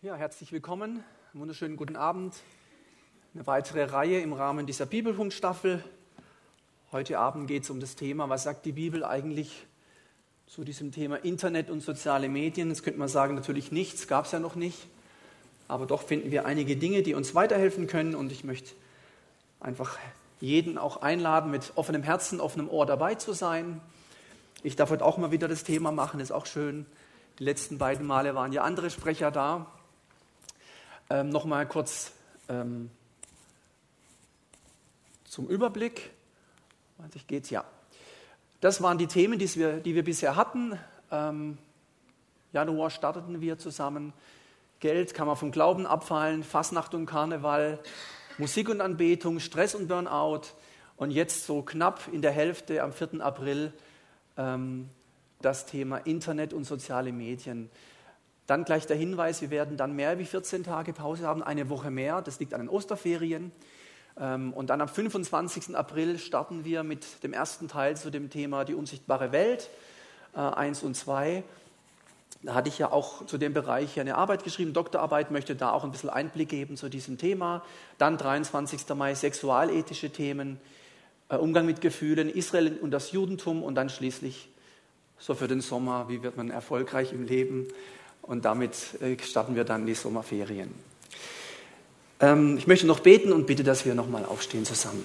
Ja, herzlich willkommen. Einen wunderschönen guten Abend. Eine weitere Reihe im Rahmen dieser Bibelpunktstaffel. Heute Abend geht es um das Thema, was sagt die Bibel eigentlich zu diesem Thema Internet und soziale Medien? Jetzt könnte man sagen, natürlich nichts, gab es ja noch nicht. Aber doch finden wir einige Dinge, die uns weiterhelfen können. Und ich möchte einfach jeden auch einladen, mit offenem Herzen, offenem Ohr dabei zu sein. Ich darf heute auch mal wieder das Thema machen, ist auch schön. Die letzten beiden Male waren ja andere Sprecher da. Ähm, Nochmal kurz ähm, zum Überblick. Ich geht's ja. Das waren die Themen, die wir, die wir bisher hatten. Ähm, Januar starteten wir zusammen. Geld kann man vom Glauben abfallen, Fasnacht und Karneval, Musik und Anbetung, Stress und Burnout. Und jetzt so knapp in der Hälfte am 4. April ähm, das Thema Internet und soziale Medien. Dann gleich der Hinweis, wir werden dann mehr wie 14 Tage Pause haben, eine Woche mehr. Das liegt an den Osterferien. Ähm, und dann am 25. April starten wir mit dem ersten Teil zu dem Thema die unsichtbare Welt, 1 äh, und 2. Da hatte ich ja auch zu dem Bereich eine Arbeit geschrieben, Doktorarbeit, möchte da auch ein bisschen Einblick geben zu diesem Thema. Dann 23. Mai sexualethische Themen, äh, Umgang mit Gefühlen, Israel und das Judentum und dann schließlich so für den Sommer, wie wird man erfolgreich im Leben, und damit äh, starten wir dann die Sommerferien. Ähm, ich möchte noch beten und bitte, dass wir nochmal aufstehen zusammen.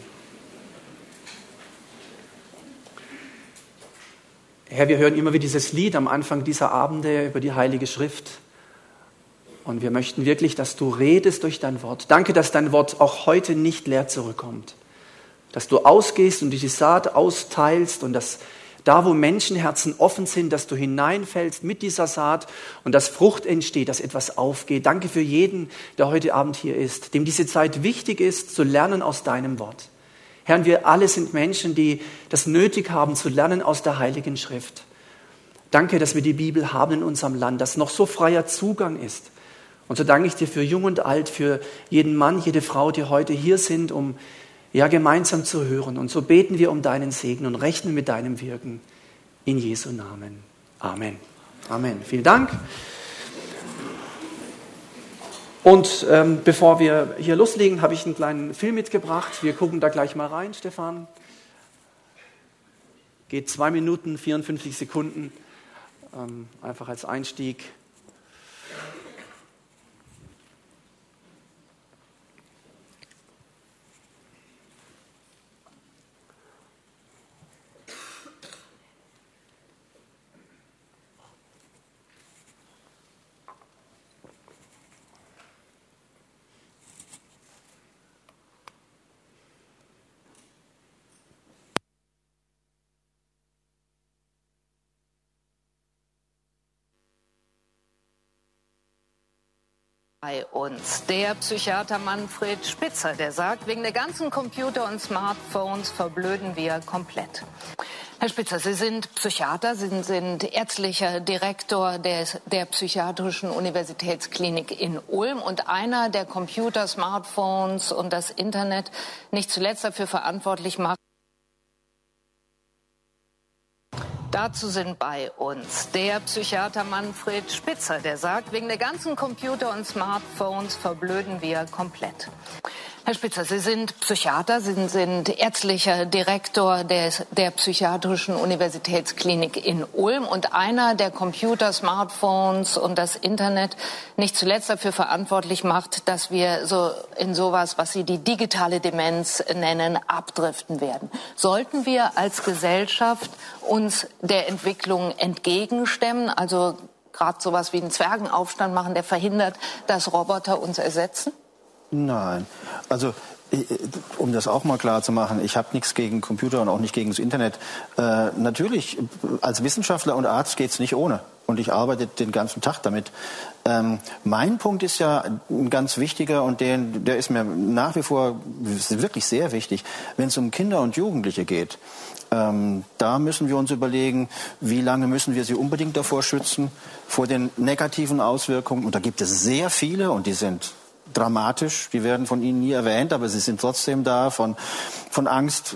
Herr, wir hören immer wieder dieses Lied am Anfang dieser Abende über die Heilige Schrift. Und wir möchten wirklich, dass du redest durch dein Wort. Danke, dass dein Wort auch heute nicht leer zurückkommt. Dass du ausgehst und die Saat austeilst und dass da, wo Menschenherzen offen sind, dass du hineinfällst mit dieser Saat und dass Frucht entsteht, dass etwas aufgeht. Danke für jeden, der heute Abend hier ist, dem diese Zeit wichtig ist, zu lernen aus deinem Wort. Herr, wir alle sind Menschen, die das nötig haben, zu lernen aus der Heiligen Schrift. Danke, dass wir die Bibel haben in unserem Land, dass noch so freier Zugang ist. Und so danke ich dir für Jung und Alt, für jeden Mann, jede Frau, die heute hier sind, um ja gemeinsam zu hören. Und so beten wir um deinen Segen und rechnen mit deinem Wirken. In Jesu Namen. Amen. Amen. Vielen Dank. Und ähm, bevor wir hier loslegen, habe ich einen kleinen Film mitgebracht. Wir gucken da gleich mal rein, Stefan. Geht zwei Minuten, 54 Sekunden. Ähm, einfach als Einstieg. Bei uns. Der Psychiater Manfred Spitzer, der sagt, wegen der ganzen Computer und Smartphones verblöden wir komplett. Herr Spitzer, Sie sind Psychiater, Sie sind ärztlicher Direktor des, der Psychiatrischen Universitätsklinik in Ulm und einer, der Computer, Smartphones und das Internet nicht zuletzt dafür verantwortlich macht, Dazu sind bei uns der Psychiater Manfred Spitzer, der sagt, wegen der ganzen Computer und Smartphones verblöden wir komplett. Herr Spitzer, Sie sind Psychiater, Sie sind ärztlicher Direktor des, der Psychiatrischen Universitätsklinik in Ulm und einer, der Computer, Smartphones und das Internet nicht zuletzt dafür verantwortlich macht, dass wir so in sowas, was Sie die digitale Demenz nennen, abdriften werden. Sollten wir als Gesellschaft uns der Entwicklung entgegenstemmen, also gerade sowas wie einen Zwergenaufstand machen, der verhindert, dass Roboter uns ersetzen? Nein, also um das auch mal klar zu machen, ich habe nichts gegen Computer und auch nicht gegen das Internet. Äh, natürlich, als Wissenschaftler und Arzt geht es nicht ohne. Und ich arbeite den ganzen Tag damit. Ähm, mein Punkt ist ja ein ganz wichtiger und den, der ist mir nach wie vor wirklich sehr wichtig, wenn es um Kinder und Jugendliche geht. Ähm, da müssen wir uns überlegen, wie lange müssen wir sie unbedingt davor schützen, vor den negativen Auswirkungen. Und da gibt es sehr viele und die sind dramatisch. Die werden von Ihnen nie erwähnt, aber sie sind trotzdem da. Von, von Angst,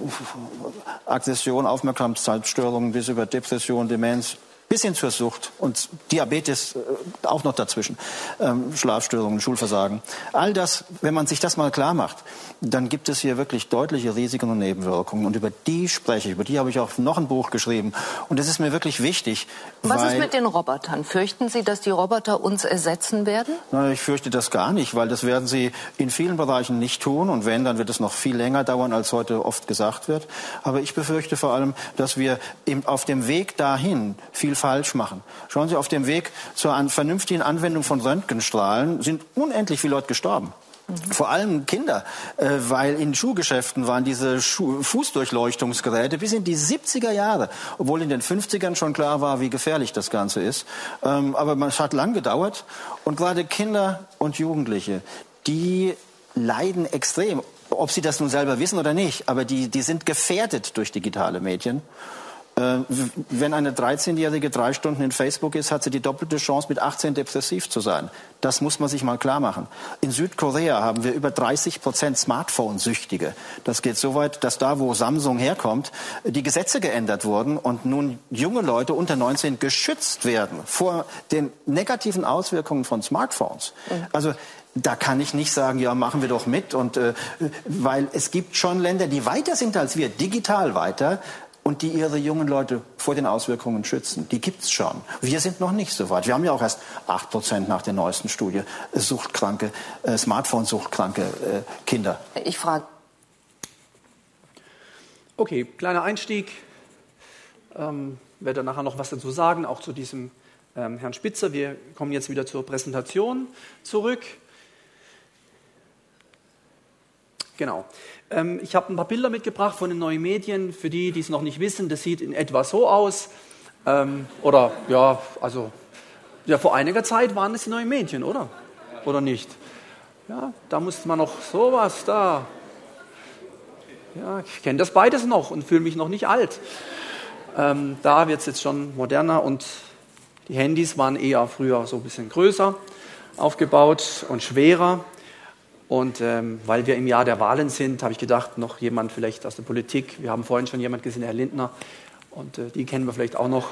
Aggression, Aufmerksamkeitsstörungen bis über Depression, Demenz, bis hin zur Sucht und Diabetes äh, auch noch dazwischen, ähm, Schlafstörungen, Schulversagen. All das, wenn man sich das mal klar macht, dann gibt es hier wirklich deutliche Risiken und Nebenwirkungen. Und über die spreche ich, über die habe ich auch noch ein Buch geschrieben. Und das ist mir wirklich wichtig. Was ist mit den Robotern? Fürchten Sie, dass die Roboter uns ersetzen werden? Na, ich fürchte das gar nicht, weil das werden sie in vielen Bereichen nicht tun. Und wenn, dann wird es noch viel länger dauern, als heute oft gesagt wird. Aber ich befürchte vor allem, dass wir auf dem Weg dahin viel falsch machen. Schauen Sie, auf dem Weg zur vernünftigen Anwendung von Röntgenstrahlen sind unendlich viele Leute gestorben. Mhm. Vor allem Kinder, äh, weil in Schuhgeschäften waren diese Schuh Fußdurchleuchtungsgeräte bis in die 70er Jahre, obwohl in den 50ern schon klar war, wie gefährlich das Ganze ist. Ähm, aber es hat lang gedauert und gerade Kinder und Jugendliche, die leiden extrem, ob sie das nun selber wissen oder nicht, aber die, die sind gefährdet durch digitale Medien. Äh, wenn eine 13-Jährige drei Stunden in Facebook ist, hat sie die doppelte Chance, mit 18 depressiv zu sein. Das muss man sich mal klar machen. In Südkorea haben wir über 30 Prozent Smartphone-Süchtige. Das geht so weit, dass da, wo Samsung herkommt, die Gesetze geändert wurden und nun junge Leute unter 19 geschützt werden vor den negativen Auswirkungen von Smartphones. Mhm. Also da kann ich nicht sagen, ja, machen wir doch mit. Und äh, weil es gibt schon Länder, die weiter sind als wir, digital weiter und die ihre jungen Leute vor den Auswirkungen schützen. Die gibt es schon. Wir sind noch nicht so weit. Wir haben ja auch erst 8% nach der neuesten Studie äh, suchtkranke, äh, Smartphone-suchtkranke äh, Kinder. Ich frage. Okay, kleiner Einstieg. Ähm, werde nachher noch was dazu sagen, auch zu diesem ähm, Herrn Spitzer. Wir kommen jetzt wieder zur Präsentation zurück. Genau. Ähm, ich habe ein paar Bilder mitgebracht von den neuen Medien. Für die, die es noch nicht wissen, das sieht in etwa so aus. Ähm, oder ja, also ja, vor einiger Zeit waren es die neuen Medien, oder? Oder nicht? Ja, da musste man noch sowas da. Ja, ich kenne das beides noch und fühle mich noch nicht alt. Ähm, da wird es jetzt schon moderner und die Handys waren eher früher so ein bisschen größer aufgebaut und schwerer. Und ähm, weil wir im Jahr der Wahlen sind, habe ich gedacht, noch jemand vielleicht aus der Politik. Wir haben vorhin schon jemand gesehen, Herr Lindner. Und äh, die kennen wir vielleicht auch noch.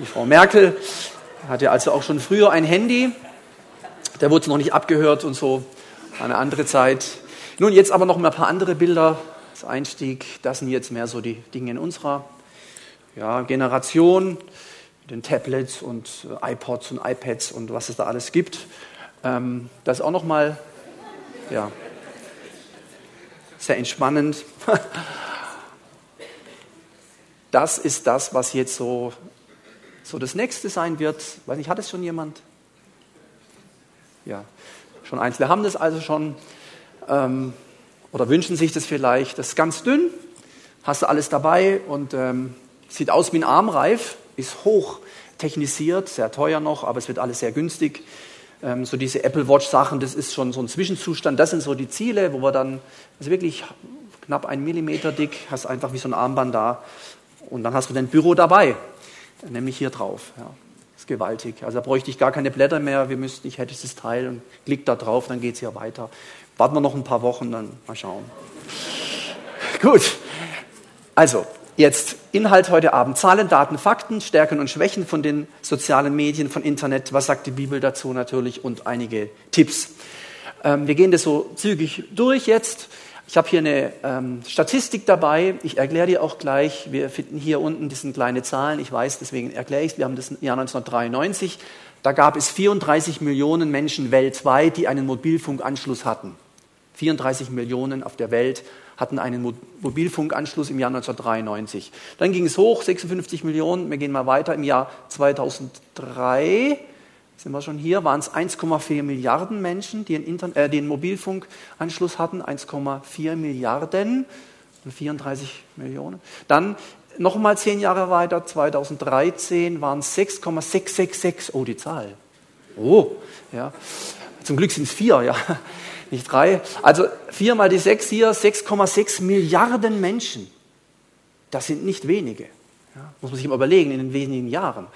Die Frau Merkel hatte also auch schon früher ein Handy. Der wurde noch nicht abgehört und so. Eine andere Zeit. Nun, jetzt aber noch mal ein paar andere Bilder. Das Einstieg, das sind jetzt mehr so die Dinge in unserer ja, Generation. Mit den Tablets und äh, iPods und iPads und was es da alles gibt. Ähm, das auch noch mal ja, sehr entspannend. Das ist das, was jetzt so, so das nächste sein wird. Weiß nicht, hat es schon jemand? Ja, schon eins. Wir haben das also schon ähm, oder wünschen sich das vielleicht. Das ist ganz dünn, hast du alles dabei und ähm, sieht aus wie ein Armreif, ist hoch technisiert, sehr teuer noch, aber es wird alles sehr günstig ähm, so diese Apple Watch Sachen, das ist schon so ein Zwischenzustand. Das sind so die Ziele, wo wir dann, also wirklich knapp ein Millimeter dick, hast einfach wie so ein Armband da und dann hast du dein Büro dabei, nämlich hier drauf. Ja. Das ist gewaltig. Also da bräuchte ich gar keine Blätter mehr. Wir müssten, ich hätte dieses Teil und klick da drauf, dann geht es hier weiter. Warten wir noch ein paar Wochen, dann mal schauen. Gut. Also, Jetzt Inhalt heute Abend. Zahlen, Daten, Fakten, Stärken und Schwächen von den sozialen Medien, von Internet. Was sagt die Bibel dazu natürlich und einige Tipps. Ähm, wir gehen das so zügig durch jetzt. Ich habe hier eine ähm, Statistik dabei. Ich erkläre dir auch gleich. Wir finden hier unten, das sind kleine Zahlen. Ich weiß, deswegen erkläre ich es. Wir haben das im Jahr 1993. Da gab es 34 Millionen Menschen weltweit, die einen Mobilfunkanschluss hatten. 34 Millionen auf der Welt hatten einen Mobilfunkanschluss im Jahr 1993. Dann ging es hoch, 56 Millionen. Wir gehen mal weiter. Im Jahr 2003 sind wir schon hier, waren es 1,4 Milliarden Menschen, die einen, äh, den Mobilfunkanschluss hatten. 1,4 Milliarden und 34 Millionen. Dann nochmal zehn Jahre weiter, 2013 waren es 6,666. Oh, die Zahl. Oh, ja. Zum Glück sind es vier, ja nicht drei. Also vier mal die sechs hier, 6,6 Milliarden Menschen. Das sind nicht wenige. Ja, muss man sich mal überlegen, in den wenigen Jahren.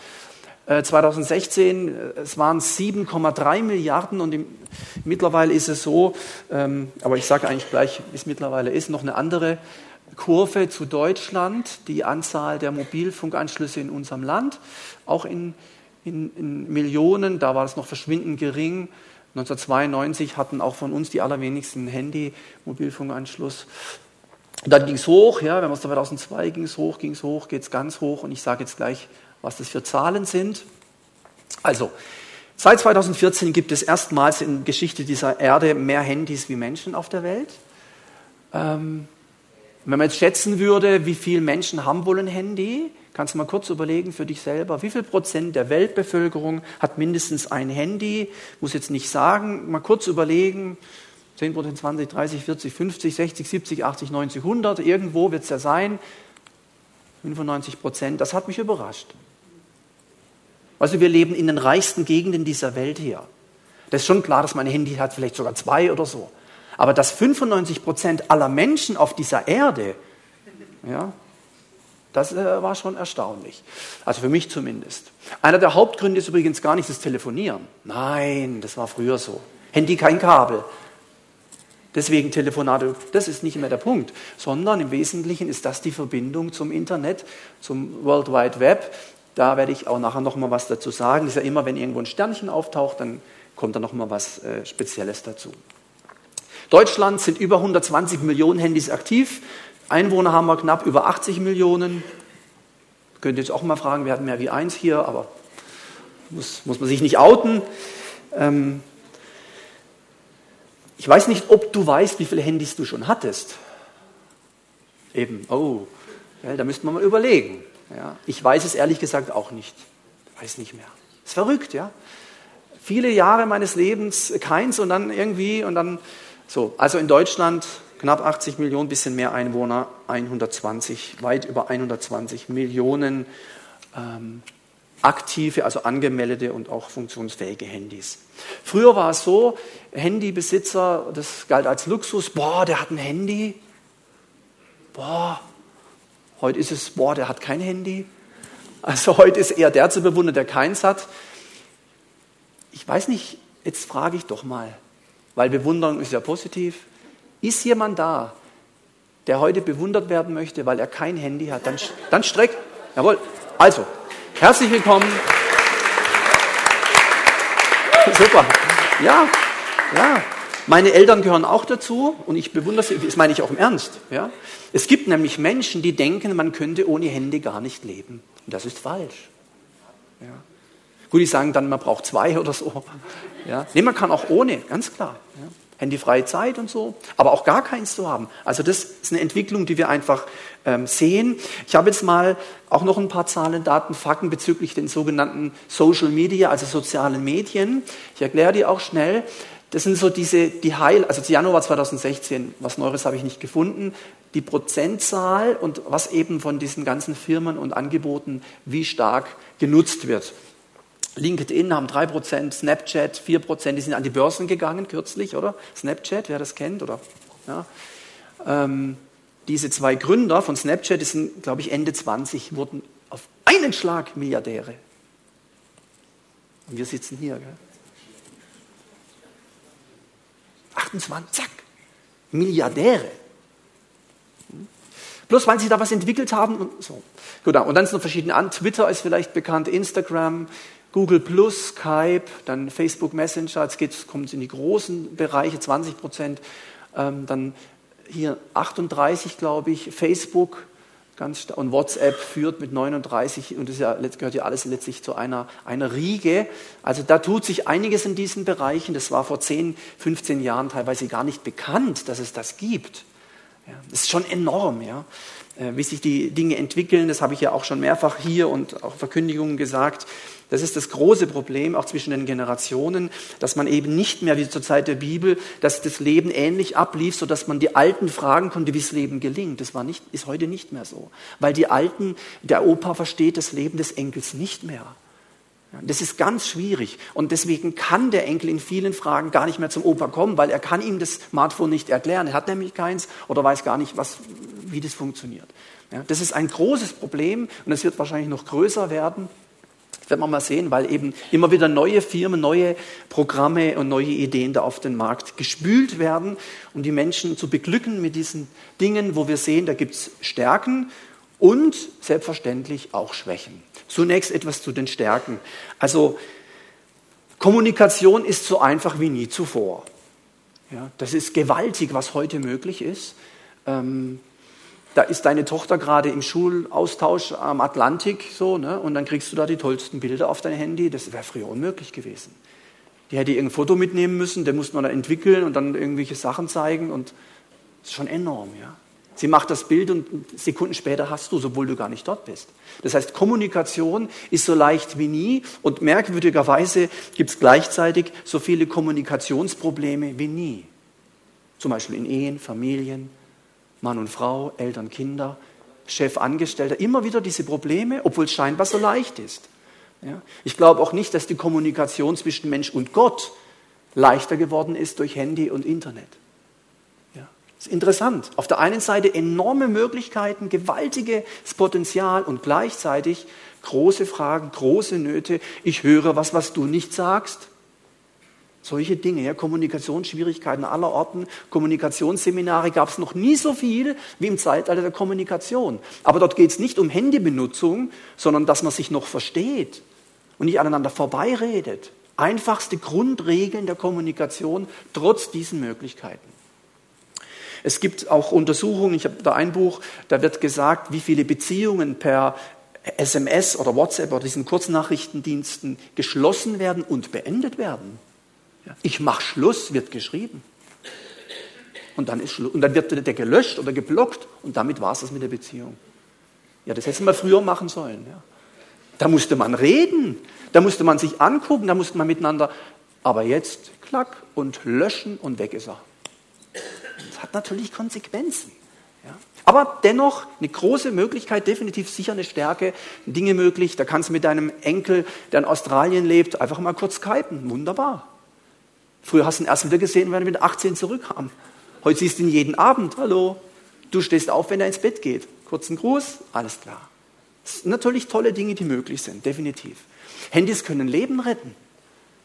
Äh, 2016, äh, es waren 7,3 Milliarden und im, mittlerweile ist es so, ähm, aber ich sage eigentlich gleich, wie es mittlerweile ist, noch eine andere Kurve zu Deutschland, die Anzahl der Mobilfunkanschlüsse in unserem Land, auch in, in, in Millionen, da war es noch verschwindend gering. 1992 hatten auch von uns die allerwenigsten Handy-Mobilfunkanschluss. Dann ging es hoch, ja, wenn man es 2002 ging es hoch, ging es hoch, geht es ganz hoch und ich sage jetzt gleich, was das für Zahlen sind. Also, seit 2014 gibt es erstmals in Geschichte dieser Erde mehr Handys wie Menschen auf der Welt. Ähm, wenn man jetzt schätzen würde, wie viele Menschen haben wohl ein Handy, kannst du mal kurz überlegen für dich selber, wie viel Prozent der Weltbevölkerung hat mindestens ein Handy? Muss jetzt nicht sagen, mal kurz überlegen. 10 Prozent, 20, 30, 40, 50, 60, 70, 80, 90, 100, irgendwo wird es ja sein. 95 Prozent, das hat mich überrascht. Also wir leben in den reichsten Gegenden dieser Welt hier. Das ist schon klar, dass mein Handy hat vielleicht sogar zwei oder so. Aber dass 95 Prozent aller Menschen auf dieser Erde, ja, das äh, war schon erstaunlich. Also für mich zumindest. Einer der Hauptgründe ist übrigens gar nicht das Telefonieren. Nein, das war früher so. Handy kein Kabel. Deswegen Telefonate, das ist nicht mehr der Punkt, sondern im Wesentlichen ist das die Verbindung zum Internet, zum World Wide Web. Da werde ich auch nachher noch mal was dazu sagen. Das ist ja immer, wenn irgendwo ein Sternchen auftaucht, dann kommt da noch mal was äh, Spezielles dazu. Deutschland sind über 120 Millionen Handys aktiv. Einwohner haben wir knapp über 80 Millionen. Könnt ihr jetzt auch mal fragen, wir hatten mehr wie eins hier, aber muss, muss man sich nicht outen. Ähm, ich weiß nicht, ob du weißt, wie viele Handys du schon hattest. Eben, oh, ja, da müsste man mal überlegen. Ja, ich weiß es ehrlich gesagt auch nicht. Weiß nicht mehr. Ist verrückt, ja. Viele Jahre meines Lebens keins und dann irgendwie und dann so, also in Deutschland knapp 80 Millionen, bisschen mehr Einwohner, 120, weit über 120 Millionen ähm, aktive, also angemeldete und auch funktionsfähige Handys. Früher war es so, Handybesitzer, das galt als Luxus, boah, der hat ein Handy. Boah, heute ist es, boah, der hat kein Handy. Also heute ist eher der zu bewundern, der keins hat. Ich weiß nicht, jetzt frage ich doch mal, weil Bewunderung ist ja positiv. Ist jemand da, der heute bewundert werden möchte, weil er kein Handy hat? Dann, dann streck. Jawohl. Also, herzlich willkommen. Super. Ja, ja. Meine Eltern gehören auch dazu und ich bewundere sie, das meine ich auch im Ernst. Ja? Es gibt nämlich Menschen, die denken, man könnte ohne Handy gar nicht leben. Und das ist falsch. Ja. Gut, die sagen dann, man braucht zwei oder so. Ja. Nee, man kann auch ohne, ganz klar. Ja. Handyfreie Zeit und so, aber auch gar keins zu haben. Also das ist eine Entwicklung, die wir einfach ähm, sehen. Ich habe jetzt mal auch noch ein paar Zahlen, Daten, Fakten bezüglich den sogenannten Social Media, also sozialen Medien. Ich erkläre die auch schnell. Das sind so diese, die Heil, also Januar 2016, was Neues habe ich nicht gefunden, die Prozentzahl und was eben von diesen ganzen Firmen und Angeboten wie stark genutzt wird. LinkedIn haben 3%, Snapchat 4%, die sind an die Börsen gegangen kürzlich, oder? Snapchat, wer das kennt, oder? Ja. Ähm, diese zwei Gründer von Snapchat, die sind, glaube ich, Ende 20, wurden auf einen Schlag Milliardäre. Und wir sitzen hier, gell? 28, zack, Milliardäre. Bloß weil sie da was entwickelt haben und so. Gut, und dann sind noch verschiedene an. Twitter ist vielleicht bekannt, Instagram, Google Plus, Skype, dann Facebook Messenger, jetzt geht's, kommt es in die großen Bereiche, 20 Prozent, ähm, dann hier 38, glaube ich, Facebook ganz und WhatsApp führt mit 39 und das ja, gehört ja alles letztlich zu einer, einer Riege. Also da tut sich einiges in diesen Bereichen. Das war vor 10, 15 Jahren teilweise gar nicht bekannt, dass es das gibt. Ja, das ist schon enorm, ja. Äh, wie sich die Dinge entwickeln, das habe ich ja auch schon mehrfach hier und auch Verkündigungen gesagt. Das ist das große Problem auch zwischen den Generationen, dass man eben nicht mehr wie zur Zeit der Bibel, dass das Leben ähnlich ablief, so dass man die Alten fragen konnte, wie das Leben gelingt. Das war nicht, ist heute nicht mehr so, weil die Alten, der Opa versteht das Leben des Enkels nicht mehr. Das ist ganz schwierig und deswegen kann der Enkel in vielen Fragen gar nicht mehr zum Opa kommen, weil er kann ihm das Smartphone nicht erklären. Er hat nämlich keins oder weiß gar nicht, was, wie das funktioniert. Ja, das ist ein großes Problem und es wird wahrscheinlich noch größer werden. Das werden wir mal sehen, weil eben immer wieder neue Firmen, neue Programme und neue Ideen da auf den Markt gespült werden, um die Menschen zu beglücken mit diesen Dingen, wo wir sehen, da gibt es Stärken und selbstverständlich auch Schwächen. Zunächst etwas zu den Stärken. Also Kommunikation ist so einfach wie nie zuvor. Ja, das ist gewaltig, was heute möglich ist. Ähm, da ist deine Tochter gerade im Schulaustausch am Atlantik so, ne? und dann kriegst du da die tollsten Bilder auf dein Handy. Das wäre früher unmöglich gewesen. Die hätte irgendein Foto mitnehmen müssen, der musste man dann entwickeln und dann irgendwelche Sachen zeigen und das ist schon enorm, ja. Sie macht das Bild und Sekunden später hast du, obwohl du gar nicht dort bist. Das heißt, Kommunikation ist so leicht wie nie und merkwürdigerweise gibt es gleichzeitig so viele Kommunikationsprobleme wie nie. Zum Beispiel in Ehen, Familien, Mann und Frau, Eltern, Kinder, Chef, Angestellter, immer wieder diese Probleme, obwohl es scheinbar so leicht ist. Ja? Ich glaube auch nicht, dass die Kommunikation zwischen Mensch und Gott leichter geworden ist durch Handy und Internet. Das ist interessant. Auf der einen Seite enorme Möglichkeiten, gewaltiges Potenzial und gleichzeitig große Fragen, große Nöte. Ich höre was, was du nicht sagst. Solche Dinge, ja, Kommunikationsschwierigkeiten aller Orten, Kommunikationsseminare gab es noch nie so viel wie im Zeitalter der Kommunikation. Aber dort geht es nicht um Handybenutzung, sondern dass man sich noch versteht und nicht aneinander vorbeiredet. Einfachste Grundregeln der Kommunikation trotz diesen Möglichkeiten. Es gibt auch Untersuchungen, ich habe da ein Buch, da wird gesagt, wie viele Beziehungen per SMS oder WhatsApp oder diesen Kurznachrichtendiensten geschlossen werden und beendet werden. Ich mache Schluss, wird geschrieben. Und dann, ist und dann wird der gelöscht oder geblockt und damit war es das mit der Beziehung. Ja, das hätte man früher machen sollen. Ja. Da musste man reden, da musste man sich angucken, da musste man miteinander. Aber jetzt klack und löschen und weg ist er. Hat natürlich Konsequenzen. Ja. Aber dennoch eine große Möglichkeit, definitiv sicher eine Stärke, Dinge möglich. Da kannst du mit deinem Enkel, der in Australien lebt, einfach mal kurz skypen. Wunderbar. Früher hast du ihn erst wieder gesehen, wenn er mit 18 zurückkam. Heute siehst du ihn jeden Abend. Hallo. Du stehst auf, wenn er ins Bett geht. Kurzen Gruß, alles klar. Das sind natürlich tolle Dinge, die möglich sind, definitiv. Handys können Leben retten.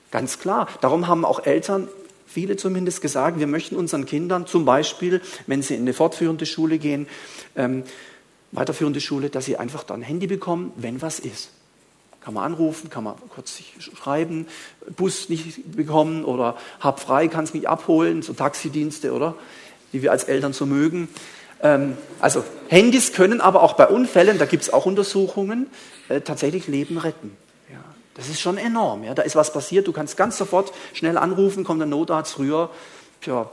Ganz klar. Darum haben auch Eltern, viele zumindest, gesagt, wir möchten unseren Kindern zum Beispiel, wenn sie in eine fortführende Schule gehen, ähm, weiterführende Schule, dass sie einfach dann ein Handy bekommen, wenn was ist. Kann man anrufen, kann man kurz schreiben, Bus nicht bekommen oder hab frei, kannst mich abholen, so Taxidienste, oder? Die wir als Eltern so mögen. Ähm, also Handys können aber auch bei Unfällen, da gibt es auch Untersuchungen, äh, tatsächlich Leben retten. Das ist schon enorm. Ja. Da ist was passiert, du kannst ganz sofort schnell anrufen, kommt der Notarzt früher. Tja,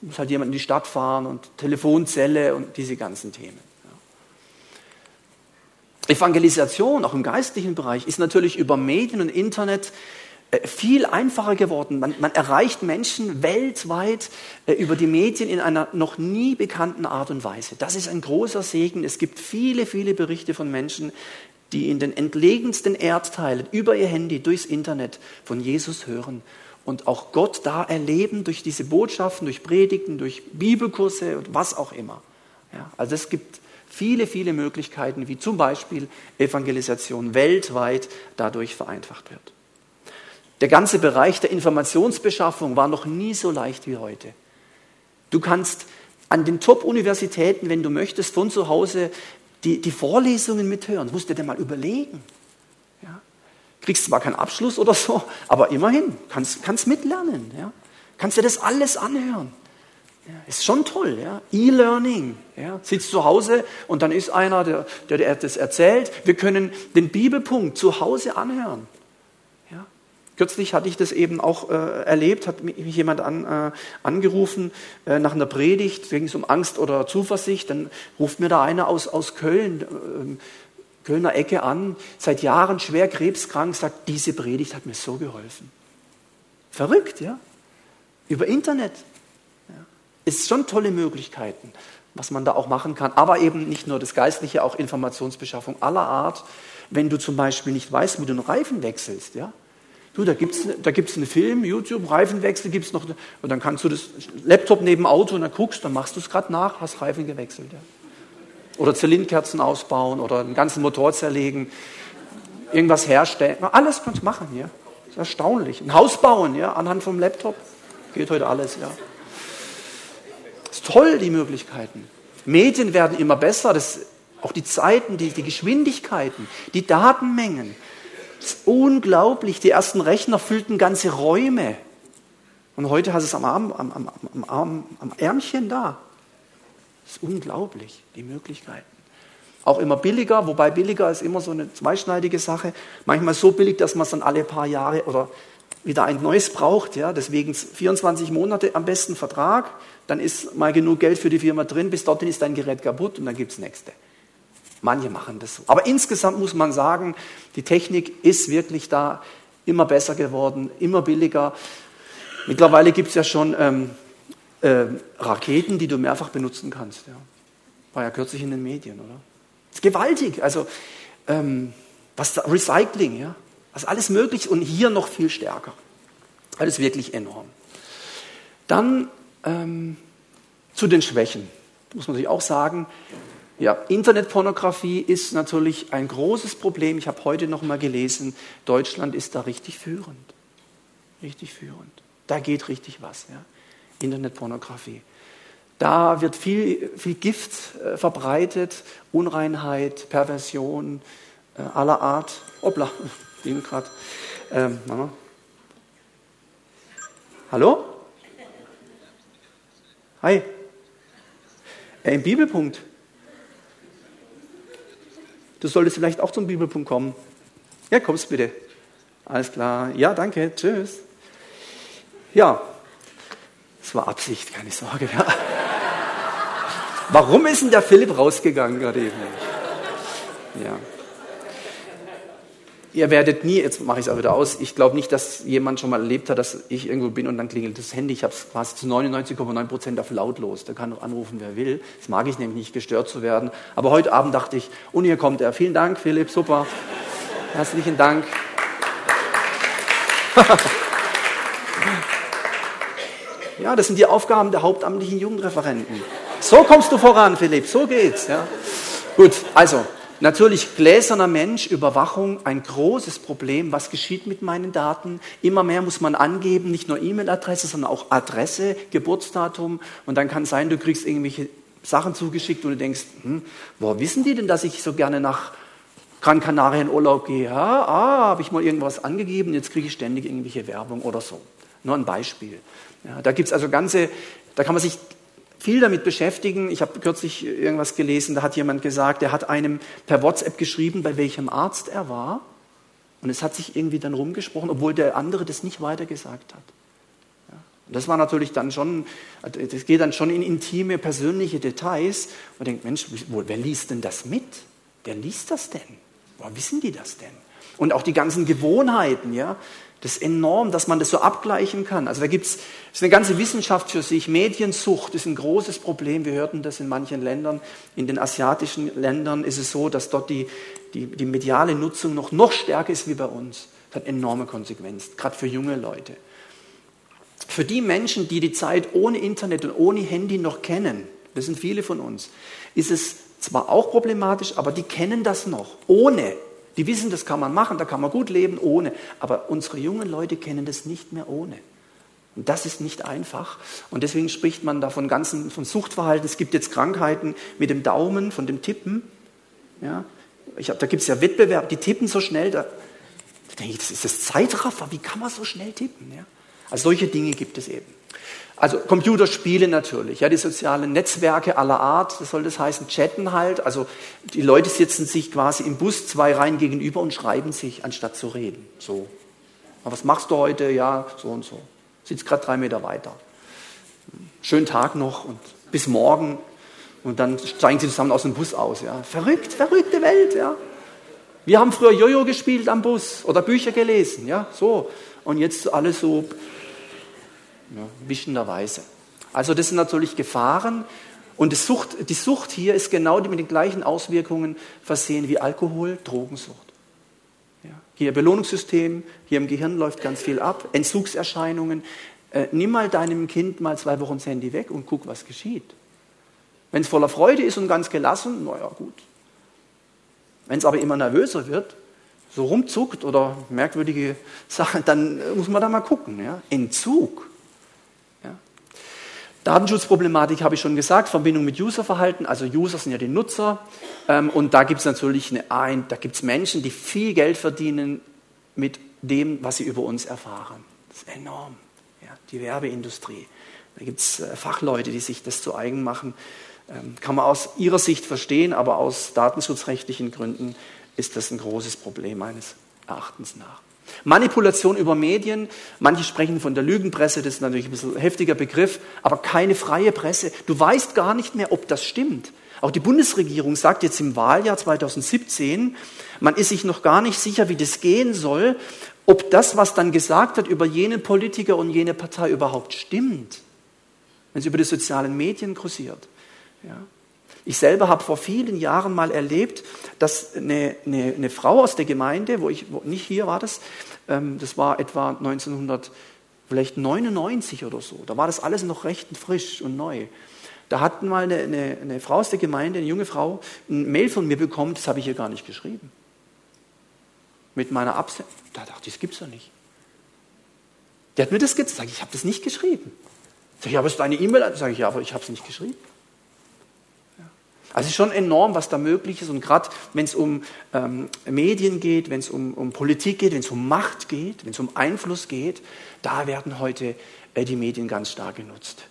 muss halt jemand in die Stadt fahren und Telefonzelle und diese ganzen Themen. Evangelisation, auch im geistlichen Bereich, ist natürlich über Medien und Internet äh, viel einfacher geworden. Man, man erreicht Menschen weltweit äh, über die Medien in einer noch nie bekannten Art und Weise. Das ist ein großer Segen. Es gibt viele, viele Berichte von Menschen, die in den entlegensten Erdteilen über ihr Handy, durchs Internet von Jesus hören und auch Gott da erleben durch diese Botschaften, durch Predigten, durch Bibelkurse und was auch immer. Ja, also es gibt viele, viele Möglichkeiten, wie zum Beispiel Evangelisation weltweit dadurch vereinfacht wird. Der ganze Bereich der Informationsbeschaffung war noch nie so leicht wie heute. Du kannst an den Top-Universitäten, wenn du möchtest, von zu Hause die, die Vorlesungen mithören. Das musst du dir mal überlegen. Ja? Kriegst zwar keinen Abschluss oder so, aber immerhin, kannst, kannst mitlernen. Ja? Kannst dir das alles anhören. Ja, ist schon toll, ja. E-Learning. Ja. Sitzt zu Hause und dann ist einer, der, der dir das erzählt. Wir können den Bibelpunkt zu Hause anhören. Ja. Kürzlich hatte ich das eben auch äh, erlebt, hat mich jemand an, äh, angerufen äh, nach einer Predigt, ging es um Angst oder Zuversicht. Dann ruft mir da einer aus, aus Köln, äh, Kölner Ecke an, seit Jahren schwer krebskrank, sagt, diese Predigt hat mir so geholfen. Verrückt, ja? Über Internet ist schon tolle Möglichkeiten, was man da auch machen kann. Aber eben nicht nur das Geistliche, auch Informationsbeschaffung aller Art. Wenn du zum Beispiel nicht weißt, wie du einen Reifen wechselst, ja, Du, da gibt's da gibt's einen Film, YouTube, Reifenwechsel gibt's noch, und dann kannst du das Laptop neben Auto und dann guckst, dann machst du es gerade nach, hast Reifen gewechselt. Ja. Oder Zylindkerzen ausbauen oder einen ganzen Motor zerlegen. irgendwas herstellen. Alles kannst du machen hier. Das ist erstaunlich. Ein Haus bauen, ja, anhand vom Laptop. Geht heute alles, ja. Ist toll, die Möglichkeiten. Medien werden immer besser. Das, auch die Zeiten, die, die Geschwindigkeiten, die Datenmengen. Unglaublich. Die ersten Rechner füllten ganze Räume. Und heute hast du es am, Arm, am, am, am, Arm, am Ärmchen da. Das ist unglaublich, die Möglichkeiten. Auch immer billiger, wobei billiger ist immer so eine zweischneidige Sache. Manchmal so billig, dass man es dann alle paar Jahre oder wieder ein neues braucht. Ja? Deswegen 24 Monate am besten Vertrag, dann ist mal genug Geld für die Firma drin, bis dorthin ist dein Gerät kaputt und dann gibt es nächste. Manche machen das so. Aber insgesamt muss man sagen, die Technik ist wirklich da immer besser geworden, immer billiger. Mittlerweile gibt es ja schon ähm, äh, Raketen, die du mehrfach benutzen kannst. Ja. War ja kürzlich in den Medien, oder? Das ist gewaltig. Also ähm, was da, Recycling, ja, was alles möglich und hier noch viel stärker. Alles wirklich enorm. Dann ähm, zu den Schwächen. Muss man sich auch sagen, ja, Internetpornografie ist natürlich ein großes Problem. Ich habe heute noch mal gelesen, Deutschland ist da richtig führend. Richtig führend. Da geht richtig was. Ja. Internetpornografie. Da wird viel, viel Gift äh, verbreitet, Unreinheit, Perversion äh, aller Art. Hoppla, ging gerade. Ähm, Hallo? Hi. Äh, Im Bibelpunkt. Du solltest vielleicht auch zum Bibelpunkt kommen. Ja, kommst bitte. Alles klar. Ja, danke. Tschüss. Ja, es war Absicht, keine Sorge. Ja. Warum ist denn der Philipp rausgegangen gerade eben? Ja. Ihr werdet nie, jetzt mache ich es auch wieder aus, ich glaube nicht, dass jemand schon mal erlebt hat, dass ich irgendwo bin und dann klingelt das Handy. Ich habe es quasi zu 99,9 Prozent auf lautlos. Da kann noch anrufen, wer will. Das mag ich nämlich nicht, gestört zu werden. Aber heute Abend dachte ich, und hier kommt er. Vielen Dank, Philipp, super. Herzlichen Dank. Ja, das sind die Aufgaben der hauptamtlichen Jugendreferenten. So kommst du voran, Philipp, so geht's. Ja. Gut, also natürlich gläserner Mensch, Überwachung, ein großes Problem. Was geschieht mit meinen Daten? Immer mehr muss man angeben, nicht nur E-Mail-Adresse, sondern auch Adresse, Geburtsdatum. Und dann kann sein, du kriegst irgendwelche Sachen zugeschickt und du denkst, hm, woher wissen die denn, dass ich so gerne nach Gran Canaria in Urlaub gehe? Ja, ah, habe ich mal irgendwas angegeben, jetzt kriege ich ständig irgendwelche Werbung oder so. Nur ein Beispiel. Ja, da gibt es also ganze, da kann man sich viel damit beschäftigen. Ich habe kürzlich irgendwas gelesen, da hat jemand gesagt, er hat einem per WhatsApp geschrieben, bei welchem Arzt er war. Und es hat sich irgendwie dann rumgesprochen, obwohl der andere das nicht weitergesagt hat. Ja, das war natürlich dann schon, das geht dann schon in intime, persönliche Details. Man denkt, Mensch, wer liest denn das mit? Wer liest das denn? Woher wissen die das denn? Und auch die ganzen Gewohnheiten, ja. Das ist enorm, dass man das so abgleichen kann. Also da gibt es eine ganze Wissenschaft für sich. Mediensucht ist ein großes Problem. Wir hörten das in manchen Ländern. In den asiatischen Ländern ist es so, dass dort die, die, die mediale Nutzung noch, noch stärker ist wie bei uns. Das hat enorme Konsequenzen, gerade für junge Leute. Für die Menschen, die die Zeit ohne Internet und ohne Handy noch kennen, das sind viele von uns, ist es zwar auch problematisch, aber die kennen das noch ohne die wissen, das kann man machen, da kann man gut leben ohne. Aber unsere jungen Leute kennen das nicht mehr ohne. Und das ist nicht einfach. Und deswegen spricht man da von ganzen, von Suchtverhalten. Es gibt jetzt Krankheiten mit dem Daumen, von dem Tippen. Ja, ich hab, da gibt es ja Wettbewerb, die tippen so schnell. Da, da denke ich, das ist das Zeitraffer. Wie kann man so schnell tippen? Ja? Also solche Dinge gibt es eben. Also Computerspiele natürlich, ja, die sozialen Netzwerke aller Art, das soll das heißen, chatten halt. Also die Leute sitzen sich quasi im Bus zwei Reihen gegenüber und schreiben sich, anstatt zu reden. So. Was machst du heute? Ja, so und so. Sitzt gerade drei Meter weiter. Schönen Tag noch und bis morgen. Und dann steigen sie zusammen aus dem Bus aus. Ja. Verrückt, verrückte Welt. Ja. Wir haben früher Jojo gespielt am Bus oder Bücher gelesen. Ja, so. Und jetzt alles so ja, wischenderweise. Also das sind natürlich Gefahren. Und die Sucht, die Sucht hier ist genau mit den gleichen Auswirkungen versehen wie Alkohol, Drogensucht. Ja, hier Belohnungssystem, hier im Gehirn läuft ganz viel ab, Entzugserscheinungen. Äh, nimm mal deinem Kind mal zwei Wochen das Handy weg und guck, was geschieht. Wenn es voller Freude ist und ganz gelassen, naja, gut. Wenn es aber immer nervöser wird, so rumzuckt oder merkwürdige Sachen, dann muss man da mal gucken. Ja? Entzug. Datenschutzproblematik habe ich schon gesagt, Verbindung mit Userverhalten, also User sind ja die Nutzer ähm, und da gibt es natürlich eine, ein, da gibt's Menschen, die viel Geld verdienen mit dem, was sie über uns erfahren. Das ist enorm. Ja? Die Werbeindustrie. Da gibt es äh, Fachleute, die sich das zu eigen machen. Ähm, kann man aus ihrer Sicht verstehen, aber aus datenschutzrechtlichen Gründen ist das ein großes Problem meines Erachtens nach. Manipulation über Medien, manche sprechen von der Lügenpresse, das ist natürlich ein bisschen ein heftiger Begriff, aber keine freie Presse. Du weißt gar nicht mehr, ob das stimmt. Auch die Bundesregierung sagt jetzt im Wahljahr 2017, man ist sich noch gar nicht sicher, wie das gehen soll, ob das, was dann gesagt wird über jenen Politiker und jene Partei überhaupt stimmt, wenn es über die sozialen Medien kursiert. Ja. Ich selber habe vor vielen Jahren mal erlebt, dass eine, eine, eine Frau aus der Gemeinde, wo ich, wo, nicht hier war das, ähm, das war etwa 1999 oder so, da war das alles noch recht frisch und neu. Da hat mal eine, eine, Frau aus der Gemeinde, eine junge Frau, ein Mail von mir bekommen, das habe ich ihr gar nicht geschrieben. Mit meiner Absendung. Da dachte ich, das gibt es doch nicht. Der hat mir das gezeigt, ich habe das nicht geschrieben. Sag ich, aber ist deine E-Mail? Sag ich, ja, aber ich habe es nicht geschrieben. Also es ist schon enorm, was da möglich ist. Und gerade wenn es um ähm, Medien geht, wenn es um, um Politik geht, wenn es um Macht geht, wenn es um Einfluss geht, da werden heute äh, die Medien ganz stark genutzt.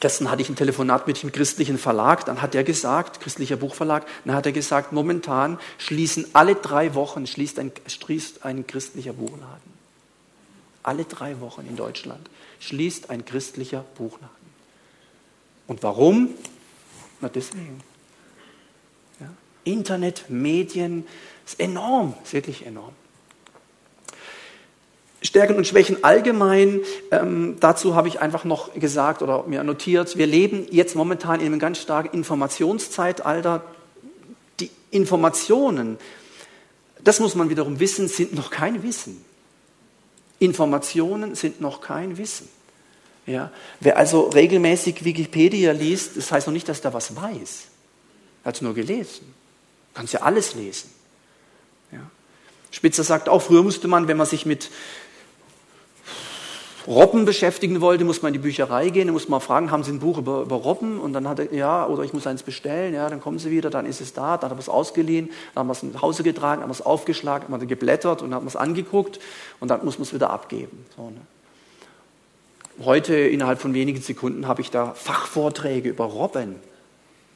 Gestern hatte ich ein Telefonat mit dem christlichen Verlag, dann hat er gesagt, christlicher Buchverlag, dann hat er gesagt, momentan schließen alle drei Wochen schließt ein, schließt ein christlicher Buchladen. Alle drei Wochen in Deutschland schließt ein christlicher Buchladen. Und warum? Na deswegen. Ja. Internet, Medien, ist enorm, ist wirklich enorm. Stärken und Schwächen allgemein, ähm, dazu habe ich einfach noch gesagt oder mir notiert, wir leben jetzt momentan in einem ganz starken Informationszeitalter. Die Informationen, das muss man wiederum wissen, sind noch kein Wissen. Informationen sind noch kein Wissen. Ja? Wer also regelmäßig Wikipedia liest, das heißt noch nicht, dass er was weiß. Er hat es nur gelesen. Du kannst ja alles lesen. Ja? Spitzer sagt auch, früher musste man, wenn man sich mit Robben beschäftigen wollte, muss man in die Bücherei gehen, dann muss man fragen, haben Sie ein Buch über, über Robben? Und dann hat er, ja, oder ich muss eins bestellen, ja, dann kommen Sie wieder, dann ist es da, dann hat er es ausgeliehen, dann haben wir es nach Hause getragen, haben wir es aufgeschlagen, haben wir geblättert und haben es angeguckt und dann muss man es wieder abgeben. So, ne? Heute innerhalb von wenigen Sekunden habe ich da Fachvorträge über Robben.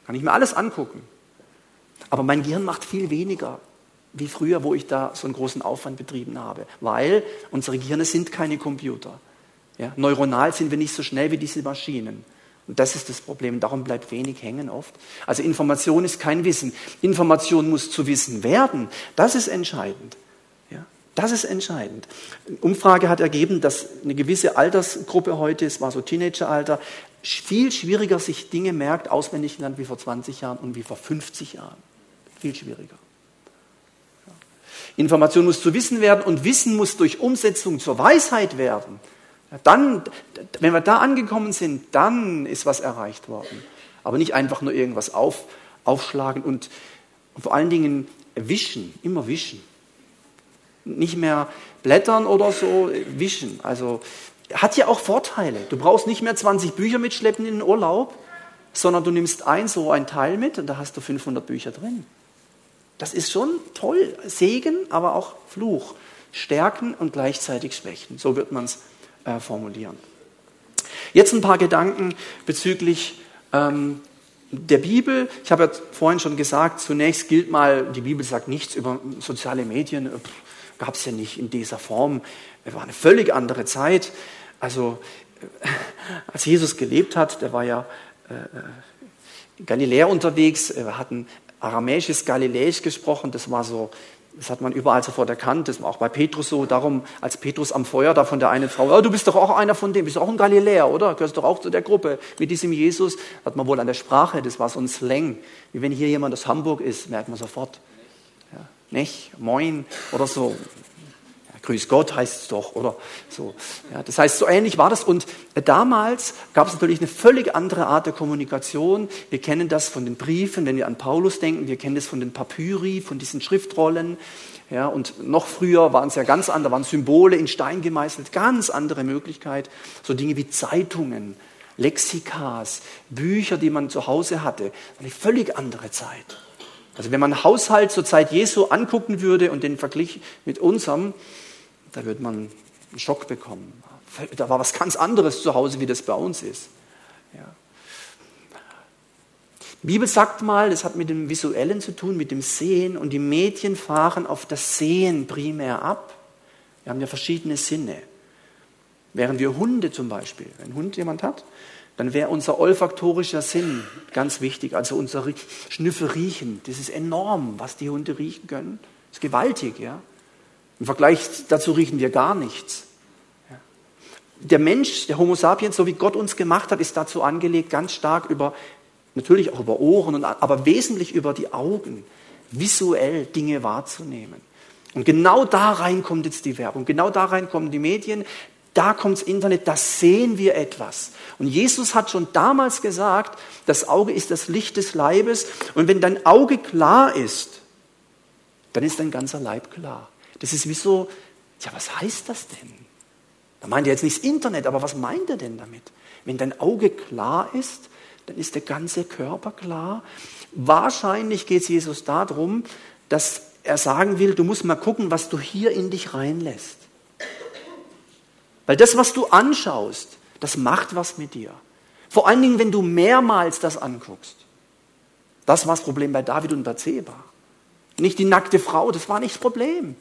Kann ich mir alles angucken. Aber mein Gehirn macht viel weniger wie früher, wo ich da so einen großen Aufwand betrieben habe, weil unsere Gehirne sind keine Computer. Ja, neuronal sind wir nicht so schnell wie diese Maschinen. Und das ist das Problem. Darum bleibt wenig hängen oft. Also Information ist kein Wissen. Information muss zu Wissen werden. Das ist entscheidend. Das ist entscheidend. Eine Umfrage hat ergeben, dass eine gewisse Altersgruppe heute, es war so Teenageralter, viel schwieriger sich Dinge merkt, auswendig lernt wie vor 20 Jahren und wie vor 50 Jahren. Viel schwieriger. Information muss zu Wissen werden und Wissen muss durch Umsetzung zur Weisheit werden. Dann, wenn wir da angekommen sind, dann ist was erreicht worden. Aber nicht einfach nur irgendwas auf, aufschlagen und, und vor allen Dingen wischen, immer wischen nicht mehr blättern oder so, wischen. Also hat ja auch Vorteile. Du brauchst nicht mehr 20 Bücher mitschleppen in den Urlaub, sondern du nimmst ein so ein Teil mit und da hast du 500 Bücher drin. Das ist schon toll. Segen, aber auch Fluch. Stärken und gleichzeitig Schwächen. So wird man es äh, formulieren. Jetzt ein paar Gedanken bezüglich ähm, der Bibel. Ich habe ja vorhin schon gesagt, zunächst gilt mal, die Bibel sagt nichts über soziale Medien. Pff, gab es ja nicht in dieser Form. Es war eine völlig andere Zeit. Also äh, als Jesus gelebt hat, der war ja äh, äh in Galiläa unterwegs, wir hatten aramäisches Galiläisch gesprochen, das war so, das hat man überall sofort erkannt, das war auch bei Petrus so, darum, als Petrus am Feuer da von der einen Frau, oh, du bist doch auch einer von dem, bist auch ein Galiläer, oder? Gehörst doch auch zu der Gruppe mit diesem Jesus, hat man wohl an der Sprache, das war so ein Slang, wie wenn hier jemand aus Hamburg ist, merkt man sofort. Nicht? Moin oder so Grüß Gott heißt es doch, oder so. Ja, das heißt, so ähnlich war das. Und äh, damals gab es natürlich eine völlig andere Art der Kommunikation. Wir kennen das von den Briefen, wenn wir an Paulus denken. Wir kennen das von den Papyri, von diesen Schriftrollen. Ja, und noch früher waren es ja ganz andere, waren Symbole in Stein gemeißelt, ganz andere Möglichkeit. So Dinge wie Zeitungen, Lexikas, Bücher, die man zu Hause hatte. Eine völlig andere Zeit. Also wenn man Haushalt zur Zeit Jesu angucken würde und den Vergleich mit unserem, da würde man einen Schock bekommen. Da war was ganz anderes zu Hause, wie das bei uns ist. Ja. Die Bibel sagt mal, das hat mit dem Visuellen zu tun, mit dem Sehen, und die Mädchen fahren auf das Sehen primär ab. Wir haben ja verschiedene Sinne. Während wir Hunde zum Beispiel, wenn Hund jemand hat, dann wäre unser olfaktorischer Sinn ganz wichtig, also unser Schnüffel riechen. Das ist enorm, was die Hunde riechen können. Das ist gewaltig, ja. Im Vergleich dazu riechen wir gar nichts. Der Mensch, der Homo sapiens, so wie Gott uns gemacht hat, ist dazu angelegt, ganz stark über, natürlich auch über Ohren, und, aber wesentlich über die Augen, visuell Dinge wahrzunehmen. Und genau da rein kommt jetzt die Werbung, genau da rein kommen die Medien, da kommt das Internet, da sehen wir etwas. Und Jesus hat schon damals gesagt, das Auge ist das Licht des Leibes. Und wenn dein Auge klar ist, dann ist dein ganzer Leib klar. Das ist wie so, ja, was heißt das denn? Da meint er jetzt nicht das Internet, aber was meint er denn damit? Wenn dein Auge klar ist, dann ist der ganze Körper klar. Wahrscheinlich geht es Jesus darum, dass er sagen will, du musst mal gucken, was du hier in dich reinlässt. Weil das, was du anschaust, das macht was mit dir. Vor allen Dingen, wenn du mehrmals das anguckst. Das war das Problem bei David und Bathseba. Nicht die nackte Frau, das war nicht das Problem.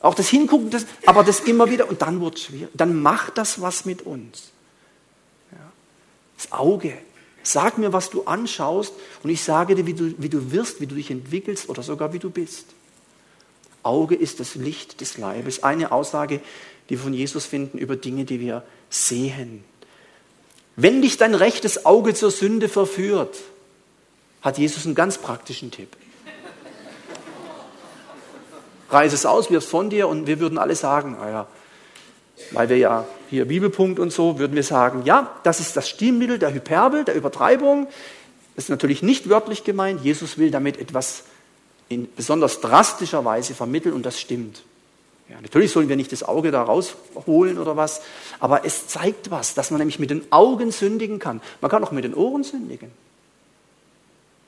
Auch das Hingucken, das, aber das immer wieder, und dann wird es schwierig. Dann macht das was mit uns. Das Auge. Sag mir, was du anschaust, und ich sage dir, wie du, wie du wirst, wie du dich entwickelst oder sogar wie du bist. Auge ist das Licht des Leibes. Eine Aussage, die wir von Jesus finden über Dinge, die wir sehen. Wenn dich dein rechtes Auge zur Sünde verführt, hat Jesus einen ganz praktischen Tipp. Reiß es aus, wirf es von dir und wir würden alle sagen, naja, weil wir ja hier Bibelpunkt und so, würden wir sagen, ja, das ist das Stilmittel der Hyperbel, der Übertreibung. Das ist natürlich nicht wörtlich gemeint. Jesus will damit etwas in besonders drastischer Weise vermitteln und das stimmt. Ja, natürlich sollen wir nicht das Auge da rausholen oder was, aber es zeigt was, dass man nämlich mit den Augen sündigen kann. Man kann auch mit den Ohren sündigen.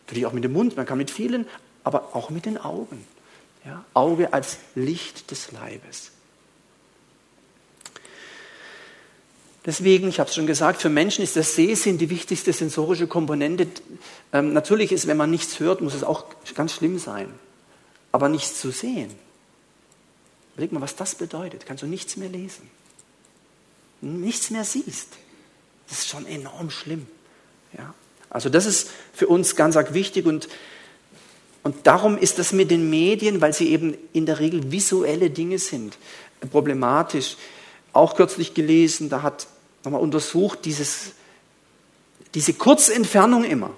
Natürlich auch mit dem Mund, man kann mit vielen, aber auch mit den Augen. Ja, Auge als Licht des Leibes. Deswegen, ich habe es schon gesagt, für Menschen ist der Sehsinn die wichtigste sensorische Komponente. Ähm, natürlich ist, wenn man nichts hört, muss es auch ganz schlimm sein. Aber nichts zu sehen, Überleg mal, was das bedeutet. Kannst du nichts mehr lesen. Nichts mehr siehst. Das ist schon enorm schlimm. Ja? Also das ist für uns ganz arg wichtig und, und darum ist das mit den Medien, weil sie eben in der Regel visuelle Dinge sind, problematisch. Auch kürzlich gelesen, da hat nochmal untersucht, dieses, diese Kurzentfernung immer.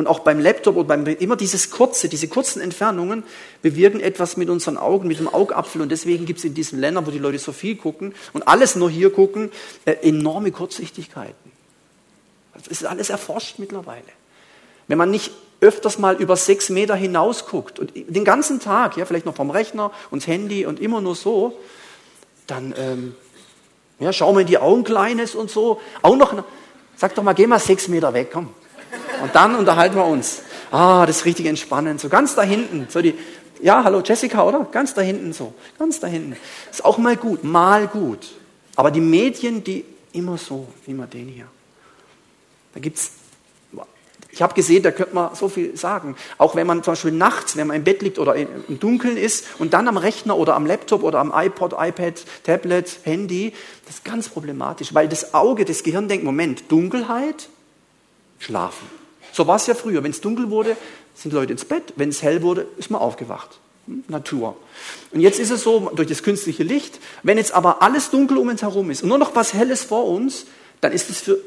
Und auch beim Laptop und beim, immer dieses kurze, diese kurzen Entfernungen bewirken etwas mit unseren Augen, mit dem Augapfel. Und deswegen gibt es in diesen Ländern, wo die Leute so viel gucken und alles nur hier gucken, äh, enorme Kurzsichtigkeiten. Das ist alles erforscht mittlerweile. Wenn man nicht öfters mal über sechs Meter hinaus guckt und den ganzen Tag, ja, vielleicht noch vom Rechner und Handy und immer nur so, dann ähm, ja, schau mal in die Augen kleines und so. Auch noch, sag doch mal, geh mal sechs Meter weg, komm. Und dann unterhalten wir uns. Ah, das ist richtig entspannend. So ganz da hinten. So die, ja, hallo Jessica, oder? Ganz da hinten so. Ganz da hinten. Ist auch mal gut, mal gut. Aber die Medien, die immer so, wie man den hier. Da gibt's ich habe gesehen, da könnte man so viel sagen. Auch wenn man zum Beispiel nachts, wenn man im Bett liegt oder im Dunkeln ist und dann am Rechner oder am Laptop oder am iPod, iPad, Tablet, Handy, das ist ganz problematisch, weil das Auge, das Gehirn denkt, Moment, Dunkelheit, schlafen. So war es ja früher. Wenn es dunkel wurde, sind Leute ins Bett. Wenn es hell wurde, ist man aufgewacht. Hm, Natur. Und jetzt ist es so, durch das künstliche Licht, wenn jetzt aber alles dunkel um uns herum ist und nur noch was Helles vor uns, dann ist es für,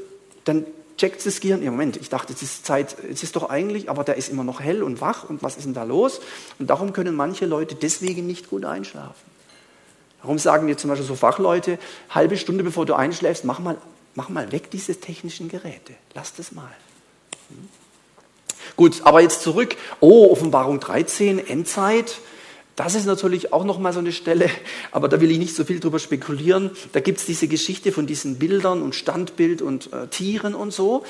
dann checkt das Gehirn, ja Moment, ich dachte, es ist Zeit, es ist doch eigentlich, aber der ist immer noch hell und wach und was ist denn da los? Und darum können manche Leute deswegen nicht gut einschlafen. Warum sagen dir zum Beispiel so Fachleute, halbe Stunde bevor du einschläfst, mach mal, mach mal weg diese technischen Geräte. Lass das mal. Hm? Gut, aber jetzt zurück. Oh, Offenbarung 13, Endzeit. Das ist natürlich auch nochmal so eine Stelle, aber da will ich nicht so viel drüber spekulieren. Da gibt es diese Geschichte von diesen Bildern und Standbild und äh, Tieren und so.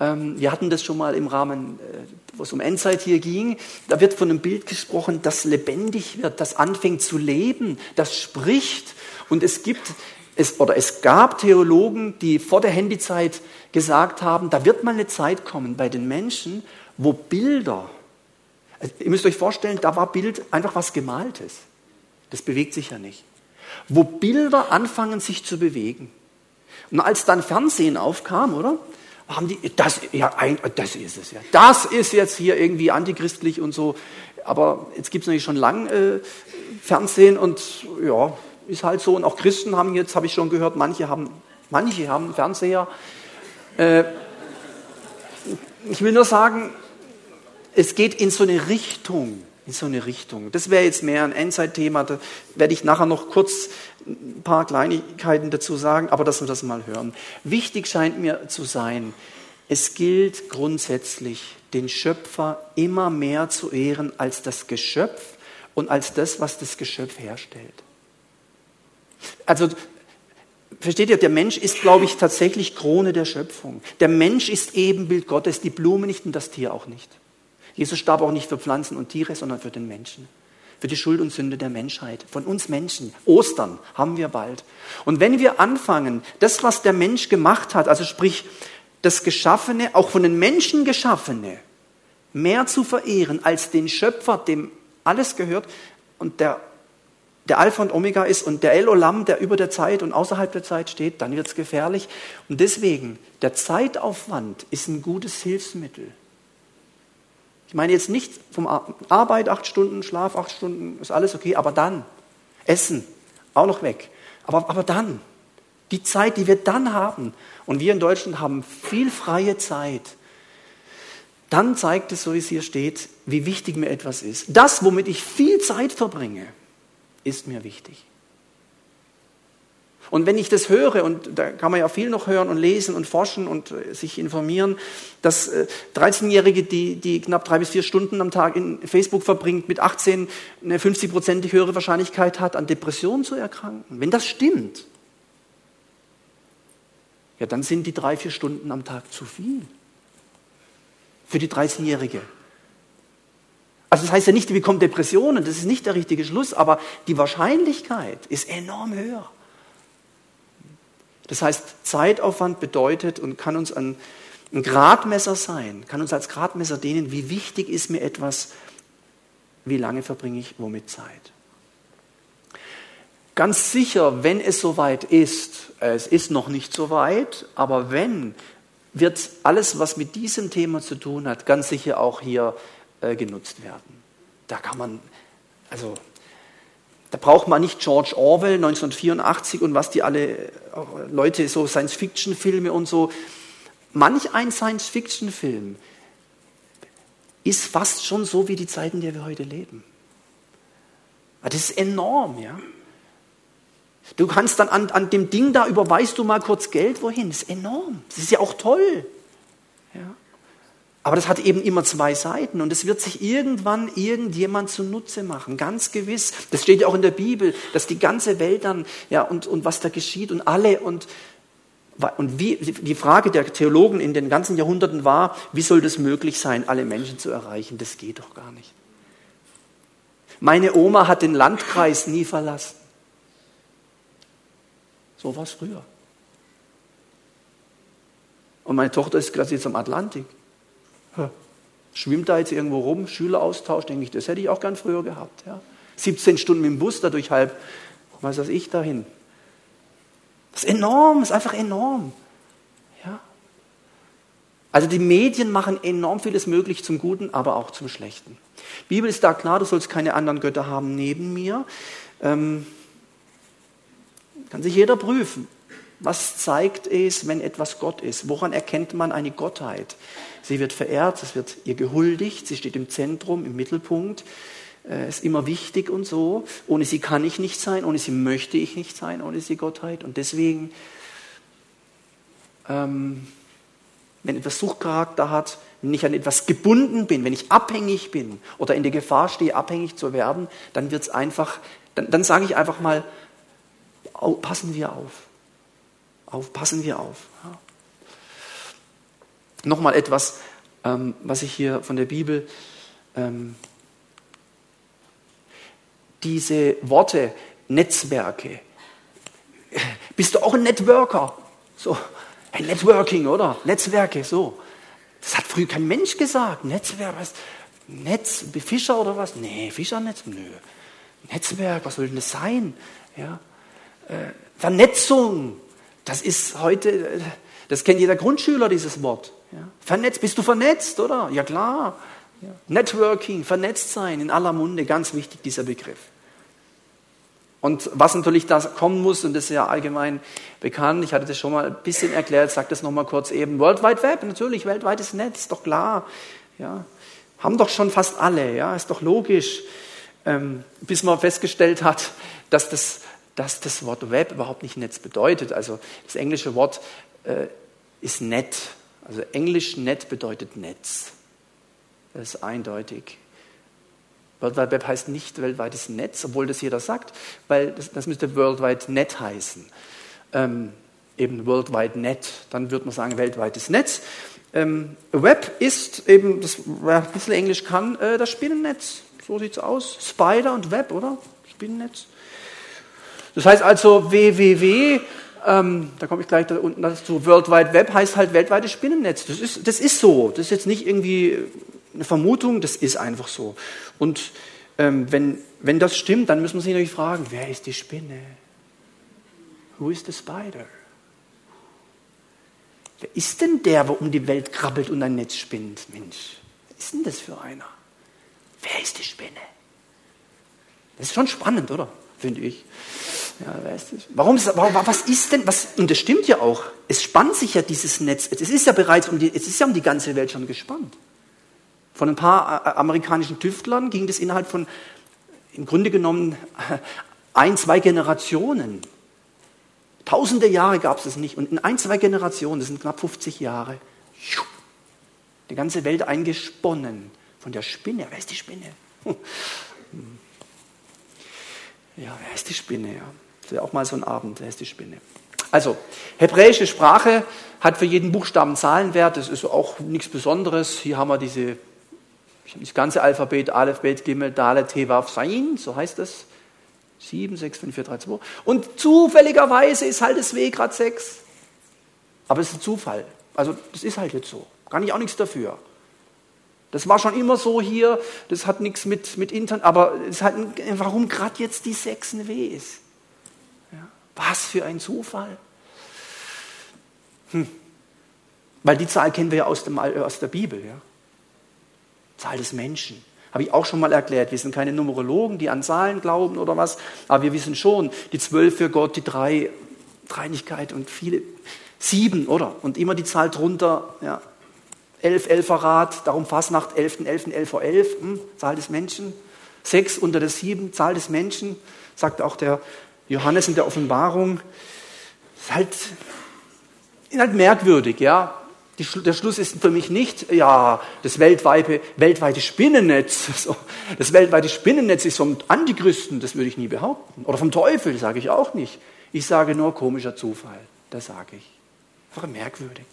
Ähm, wir hatten das schon mal im Rahmen, äh, wo es um Endzeit hier ging. Da wird von einem Bild gesprochen, das lebendig wird, das anfängt zu leben, das spricht. Und es gibt es, oder es gab Theologen, die vor der Handyzeit gesagt haben, da wird mal eine Zeit kommen bei den Menschen, wo Bilder also, ihr müsst euch vorstellen, da war Bild einfach was Gemaltes. Das bewegt sich ja nicht. Wo Bilder anfangen, sich zu bewegen. Und als dann Fernsehen aufkam, oder? Haben die, das, ja, das ist es ja. Das ist jetzt hier irgendwie antichristlich und so. Aber jetzt gibt es natürlich schon lang äh, Fernsehen und ja, ist halt so. Und auch Christen haben jetzt, habe ich schon gehört, manche haben, manche haben Fernseher. Äh, ich will nur sagen, es geht in so eine Richtung, in so eine Richtung. Das wäre jetzt mehr ein Endzeitthema, da werde ich nachher noch kurz ein paar Kleinigkeiten dazu sagen, aber dass wir das mal hören. Wichtig scheint mir zu sein, es gilt grundsätzlich, den Schöpfer immer mehr zu ehren als das Geschöpf und als das, was das Geschöpf herstellt. Also versteht ihr, der Mensch ist, glaube ich, tatsächlich Krone der Schöpfung. Der Mensch ist Ebenbild Gottes, die Blume nicht und das Tier auch nicht. Jesus starb auch nicht für Pflanzen und Tiere, sondern für den Menschen. Für die Schuld und Sünde der Menschheit. Von uns Menschen. Ostern haben wir bald. Und wenn wir anfangen, das, was der Mensch gemacht hat, also sprich das Geschaffene, auch von den Menschen Geschaffene, mehr zu verehren als den Schöpfer, dem alles gehört und der, der Alpha und Omega ist und der El Olam, der über der Zeit und außerhalb der Zeit steht, dann wird es gefährlich. Und deswegen, der Zeitaufwand ist ein gutes Hilfsmittel. Ich meine jetzt nicht vom Arbeit acht Stunden, Schlaf acht Stunden, ist alles okay, aber dann, Essen, auch noch weg. Aber, aber dann, die Zeit, die wir dann haben, und wir in Deutschland haben viel freie Zeit, dann zeigt es, so wie es hier steht, wie wichtig mir etwas ist. Das, womit ich viel Zeit verbringe, ist mir wichtig. Und wenn ich das höre, und da kann man ja viel noch hören und lesen und forschen und äh, sich informieren, dass 13-Jährige, äh, die, die knapp drei bis vier Stunden am Tag in Facebook verbringt, mit 18 eine 50-prozentig höhere Wahrscheinlichkeit hat, an Depressionen zu erkranken. Wenn das stimmt, ja, dann sind die drei, vier Stunden am Tag zu viel für die 13-Jährige. Also das heißt ja nicht, die bekommt Depressionen, das ist nicht der richtige Schluss, aber die Wahrscheinlichkeit ist enorm höher. Das heißt, Zeitaufwand bedeutet und kann uns ein, ein Gradmesser sein, kann uns als Gradmesser dienen, wie wichtig ist mir etwas, wie lange verbringe ich womit Zeit. Ganz sicher, wenn es soweit ist, es ist noch nicht so weit, aber wenn, wird alles, was mit diesem Thema zu tun hat, ganz sicher auch hier äh, genutzt werden. Da kann man, also da braucht man nicht George Orwell 1984 und was die alle Leute, so Science-Fiction-Filme und so. Manch ein Science-Fiction-Film ist fast schon so wie die Zeiten, in der wir heute leben. Das ist enorm, ja. Du kannst dann an, an dem Ding da überweist du mal kurz Geld, wohin? Das ist enorm. Das ist ja auch toll. Ja. Aber das hat eben immer zwei Seiten und es wird sich irgendwann irgendjemand zunutze machen, ganz gewiss. Das steht ja auch in der Bibel, dass die ganze Welt dann, ja, und, und was da geschieht und alle und, und wie, die Frage der Theologen in den ganzen Jahrhunderten war, wie soll das möglich sein, alle Menschen zu erreichen? Das geht doch gar nicht. Meine Oma hat den Landkreis nie verlassen. So war es früher. Und meine Tochter ist jetzt am Atlantik. Schwimmt da jetzt irgendwo rum, Schüleraustausch, denke ich, das hätte ich auch gern früher gehabt. Ja. 17 Stunden mit dem Bus, dadurch halb, was weiß ich, dahin. Das ist enorm, das ist einfach enorm. Ja. Also die Medien machen enorm vieles möglich zum Guten, aber auch zum Schlechten. Die Bibel ist da klar, du sollst keine anderen Götter haben neben mir. Ähm, kann sich jeder prüfen. Was zeigt es, wenn etwas Gott ist? Woran erkennt man eine Gottheit? Sie wird verehrt, es wird ihr gehuldigt, sie steht im Zentrum, im Mittelpunkt. äh, ist immer wichtig und so. Ohne sie kann ich nicht sein, ohne sie möchte ich nicht sein, ohne sie Gottheit. Und deswegen, ähm, wenn etwas Suchtcharakter hat, wenn ich an etwas gebunden bin, wenn ich abhängig bin oder in der Gefahr stehe, abhängig zu werden, dann wird es einfach, dann, dann sage ich einfach mal, passen wir auf. Auf. Passen wir auf. Ja. Nochmal etwas, ähm, was ich hier von der Bibel, ähm, diese Worte, Netzwerke. Bist du auch ein Networker? So, ein Networking, oder? Netzwerke, so. Das hat früher kein Mensch gesagt. Netzwerk, was? Netz, Fischer oder was? Nee, Fischernetz? Nö. Netzwerk, was soll denn das sein? Ja. Äh, Vernetzung, das ist heute, das kennt jeder Grundschüler, dieses Wort. Ja. Vernetzt, bist du vernetzt, oder? Ja klar. Ja. Networking, vernetzt sein, in aller Munde, ganz wichtig dieser Begriff. Und was natürlich da kommen muss, und das ist ja allgemein bekannt, ich hatte das schon mal ein bisschen erklärt, sage das nochmal kurz eben, World Wide Web, natürlich, weltweites Netz, doch klar. Ja. Haben doch schon fast alle, ja, ist doch logisch. Ähm, bis man festgestellt hat, dass das, dass das Wort Web überhaupt nicht Netz bedeutet. Also das englische Wort äh, ist Net. Also Englisch Net bedeutet Netz. Das ist eindeutig. World Wide Web heißt nicht weltweites Netz, obwohl das jeder sagt, weil das, das müsste World Wide Net heißen. Ähm, eben World Wide Net, dann würde man sagen weltweites Netz. Ähm, Web ist eben, das, wer ein bisschen Englisch kann, äh, das Spinnennetz. So sieht es aus. Spider und Web, oder? Spinnennetz. Das heißt also www, ähm, da komme ich gleich da unten dazu, World Wide Web heißt halt weltweites Spinnennetz. Das ist, das ist so. Das ist jetzt nicht irgendwie eine Vermutung, das ist einfach so. Und ähm, wenn, wenn das stimmt, dann müssen wir sich natürlich fragen, wer ist die Spinne? Who is the spider? Wer ist denn der, der um die Welt krabbelt und ein Netz spinnt? Mensch, was ist denn das für einer? Wer ist die Spinne? Das ist schon spannend, oder? Finde ich. Ja, wer ist das? Warum, warum, was ist denn, was, und das stimmt ja auch, es spannt sich ja dieses Netz, es ist ja bereits um die, es ist ja um die ganze Welt schon gespannt. Von ein paar äh, amerikanischen Tüftlern ging das innerhalb von, im Grunde genommen, ein, zwei Generationen. Tausende Jahre gab es es nicht. Und in ein, zwei Generationen, das sind knapp 50 Jahre, die ganze Welt eingesponnen von der Spinne. Wer ist die Spinne? Ja, wer ist die Spinne? Ja. Das wäre auch mal so ein Abend, wer ist die Spinne? Also, hebräische Sprache hat für jeden Buchstaben Zahlenwert, das ist auch nichts Besonderes. Hier haben wir diese das ganze Alphabet, Aleph, Bet, Gimel, Dalet, Tevaf, Sain, so heißt das. 7, 6, 5, 4, 3, 2. Und zufälligerweise ist halt das W gerade 6. Aber es ist ein Zufall. Also das ist halt jetzt so. Kann ich auch nichts dafür. Das war schon immer so hier, das hat nichts mit, mit Internet, aber es hat, warum gerade jetzt die 6 ein W ist. Was für ein Zufall. Hm. Weil die Zahl kennen wir ja aus, dem, aus der Bibel. Ja. Zahl des Menschen. Habe ich auch schon mal erklärt. Wir sind keine Numerologen, die an Zahlen glauben oder was, aber wir wissen schon, die zwölf für Gott, die drei, Dreinigkeit und viele, sieben, oder? Und immer die Zahl drunter, ja. Elf, Elferrat, darum Fasnacht, elften, elften, elf vor elf, hm, Zahl des Menschen. Sechs unter der sieben, Zahl des Menschen, sagt auch der Johannes in der Offenbarung. Ist halt, ist halt merkwürdig, ja der Schluss ist für mich nicht, ja, das weltweite, weltweite Spinnennetz. Das weltweite Spinnennetz ist vom Antichristen, das würde ich nie behaupten. Oder vom Teufel, sage ich auch nicht. Ich sage nur komischer Zufall. Das sage ich. Einfach merkwürdig.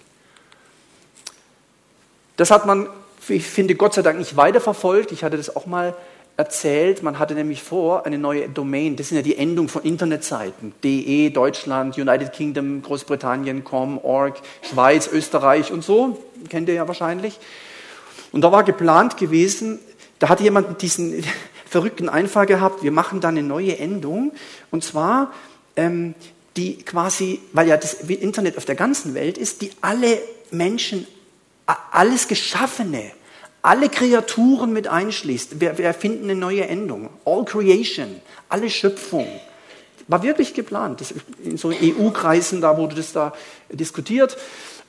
Das hat man, ich finde, Gott sei Dank nicht weiterverfolgt. Ich hatte das auch mal erzählt, man hatte nämlich vor, eine neue Domain, das sind ja die Endungen von Internetseiten, de, Deutschland, United Kingdom, Großbritannien, com, org, Schweiz, Österreich und so, kennt ihr ja wahrscheinlich. Und da war geplant gewesen, da hatte jemand diesen verrückten Einfall gehabt, wir machen da eine neue Endung, und zwar ähm, die quasi, weil ja das Internet auf der ganzen Welt ist, die alle Menschen, alles Geschaffene, alle Kreaturen mit einschließt. Wir, wir erfinden eine neue Endung. All Creation, alle Schöpfung. War wirklich geplant. Das, in so EU-Kreisen, da wurde das da diskutiert.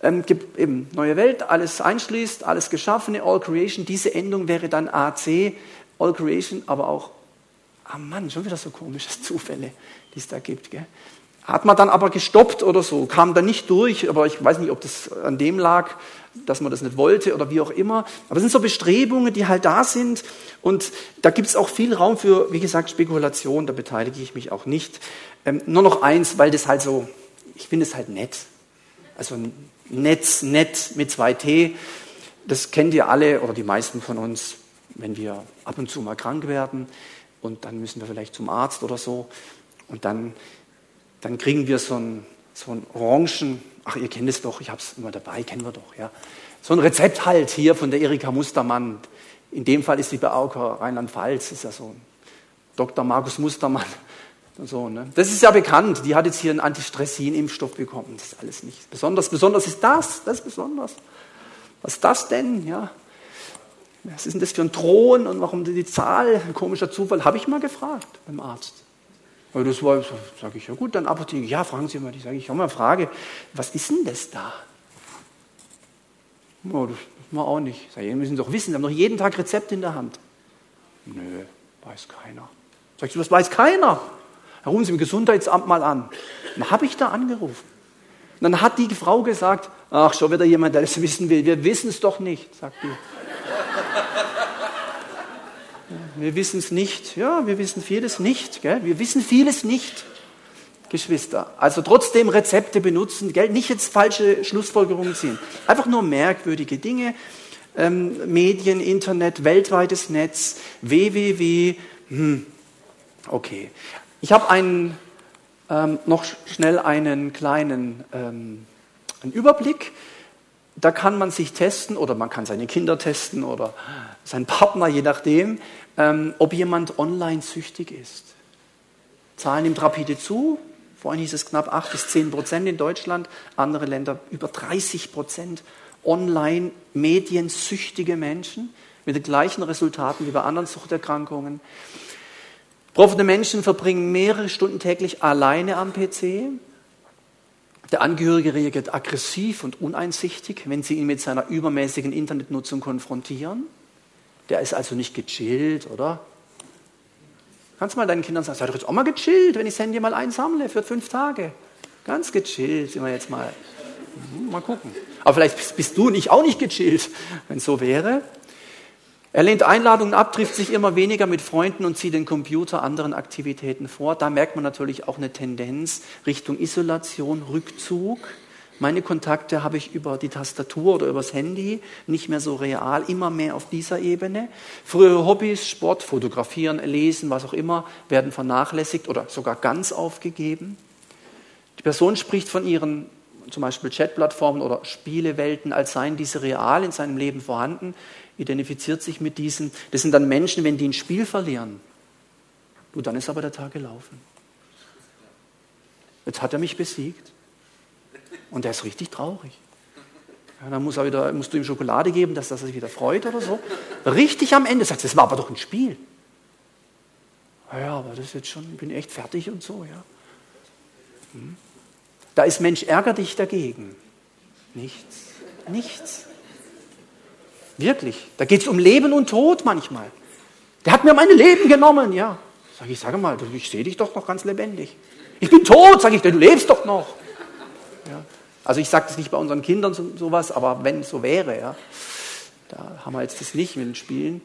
Ähm, eben neue Welt, alles einschließt, alles Geschaffene, All Creation. Diese Endung wäre dann AC. All Creation, aber auch, ah Mann, schon wieder so komische Zufälle, die es da gibt. Gell? Hat man dann aber gestoppt oder so, kam dann nicht durch, aber ich weiß nicht, ob das an dem lag, dass man das nicht wollte oder wie auch immer. Aber es sind so Bestrebungen, die halt da sind und da gibt es auch viel Raum für, wie gesagt, Spekulation, da beteilige ich mich auch nicht. Ähm, nur noch eins, weil das halt so, ich finde es halt nett. Also Netz, nett mit zwei T, das kennt ihr alle oder die meisten von uns, wenn wir ab und zu mal krank werden und dann müssen wir vielleicht zum Arzt oder so und dann dann kriegen wir so ein, so ein Orangen, ach, ihr kennt es doch, ich habe es immer dabei, kennen wir doch, ja. So ein Rezept halt hier von der Erika Mustermann. In dem Fall ist sie bei AUKA Rheinland-Pfalz, ist ja so ein Dr. Markus Mustermann. So, ne? Das ist ja bekannt. Die hat jetzt hier einen Antistressin-Impfstoff bekommen. Das ist alles nicht besonders. Besonders ist das. Das ist besonders. Was ist das denn? Ja. Was ist denn das für ein Thron und warum die Zahl? Komischer Zufall. Habe ich mal gefragt beim Arzt. Aber das war, sage ich, ja gut, dann Apotheke. Ja, fragen Sie mal, die sage ich, habe mal eine Frage, was ist denn das da? Oh, das wissen wir auch nicht. Sag ich, Sie müssen doch wissen, Sie haben doch jeden Tag Rezept in der Hand. Nö, weiß keiner. Sag ich, was weiß keiner? Dann rufen Sie im Gesundheitsamt mal an. Dann habe ich da angerufen. Und dann hat die Frau gesagt, ach, schon wieder jemand, der das wissen will. Wir wissen es doch nicht, sagt die. Wir wissen es nicht. Ja, wir wissen vieles nicht. Gell? Wir wissen vieles nicht, Geschwister. Also trotzdem Rezepte benutzen, gell? nicht jetzt falsche Schlussfolgerungen ziehen. Einfach nur merkwürdige Dinge. Ähm, Medien, Internet, weltweites Netz, www. Hm. Okay. Ich habe ähm, noch schnell einen kleinen ähm, einen Überblick. Da kann man sich testen oder man kann seine Kinder testen oder seinen Partner, je nachdem, ähm, ob jemand online süchtig ist. Zahlen nimmt rapide zu. Vorhin hieß es knapp 8 bis 10 Prozent in Deutschland, andere Länder über 30 Prozent online mediensüchtige Menschen mit den gleichen Resultaten wie bei anderen Suchterkrankungen. Betroffene Menschen verbringen mehrere Stunden täglich alleine am PC. Der Angehörige reagiert aggressiv und uneinsichtig, wenn Sie ihn mit seiner übermäßigen Internetnutzung konfrontieren. Der ist also nicht gechillt, oder? Kannst du mal deinen Kindern sagen, seid doch jetzt auch mal gechillt, wenn ich das Handy mal einsammle für fünf Tage. Ganz gechillt sind wir jetzt mal. Mhm, mal gucken. Aber vielleicht bist du nicht auch nicht gechillt, wenn es so wäre. Er lehnt Einladungen ab, trifft sich immer weniger mit Freunden und zieht den Computer anderen Aktivitäten vor. Da merkt man natürlich auch eine Tendenz Richtung Isolation, Rückzug. Meine Kontakte habe ich über die Tastatur oder übers Handy, nicht mehr so real, immer mehr auf dieser Ebene. Frühere Hobbys, Sport, Fotografieren, Lesen, was auch immer, werden vernachlässigt oder sogar ganz aufgegeben. Die Person spricht von ihren zum Beispiel Chatplattformen oder Spielewelten, als seien diese real in seinem Leben vorhanden, identifiziert sich mit diesen. Das sind dann Menschen, wenn die ein Spiel verlieren. Du, dann ist aber der Tag gelaufen. Jetzt hat er mich besiegt. Und der ist richtig traurig. Ja, dann muss er wieder, musst du ihm Schokolade geben, dass er sich wieder freut oder so. Richtig am Ende sagt das war aber doch ein Spiel. Ja, aber das ist jetzt schon, ich bin echt fertig und so, ja. Hm. Da ist Mensch, ärger dich dagegen. Nichts. Nichts. Wirklich. Da geht es um Leben und Tod manchmal. Der hat mir mein Leben genommen, ja. Sag ich, sage mal, ich sehe dich doch noch ganz lebendig. Ich bin tot, sage ich, du lebst doch noch. Ja. Also ich sage das nicht bei unseren Kindern so, sowas, aber wenn es so wäre, ja, da haben wir jetzt das nicht mit den Spielen.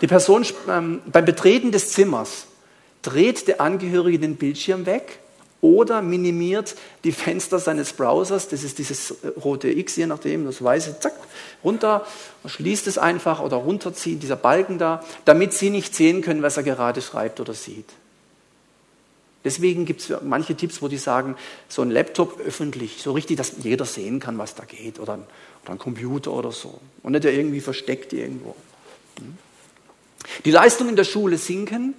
Die Person ähm, beim Betreten des Zimmers dreht der Angehörige den Bildschirm weg oder minimiert die Fenster seines Browsers, das ist dieses äh, rote X, je nachdem, das weiße, zack, runter, schließt es einfach oder runterziehen, dieser Balken da, damit Sie nicht sehen können, was er gerade schreibt oder sieht. Deswegen gibt es manche Tipps, wo die sagen, so ein Laptop öffentlich, so richtig, dass jeder sehen kann, was da geht, oder ein, oder ein Computer oder so. Und nicht irgendwie versteckt irgendwo. Hm? Die Leistungen in der Schule sinken,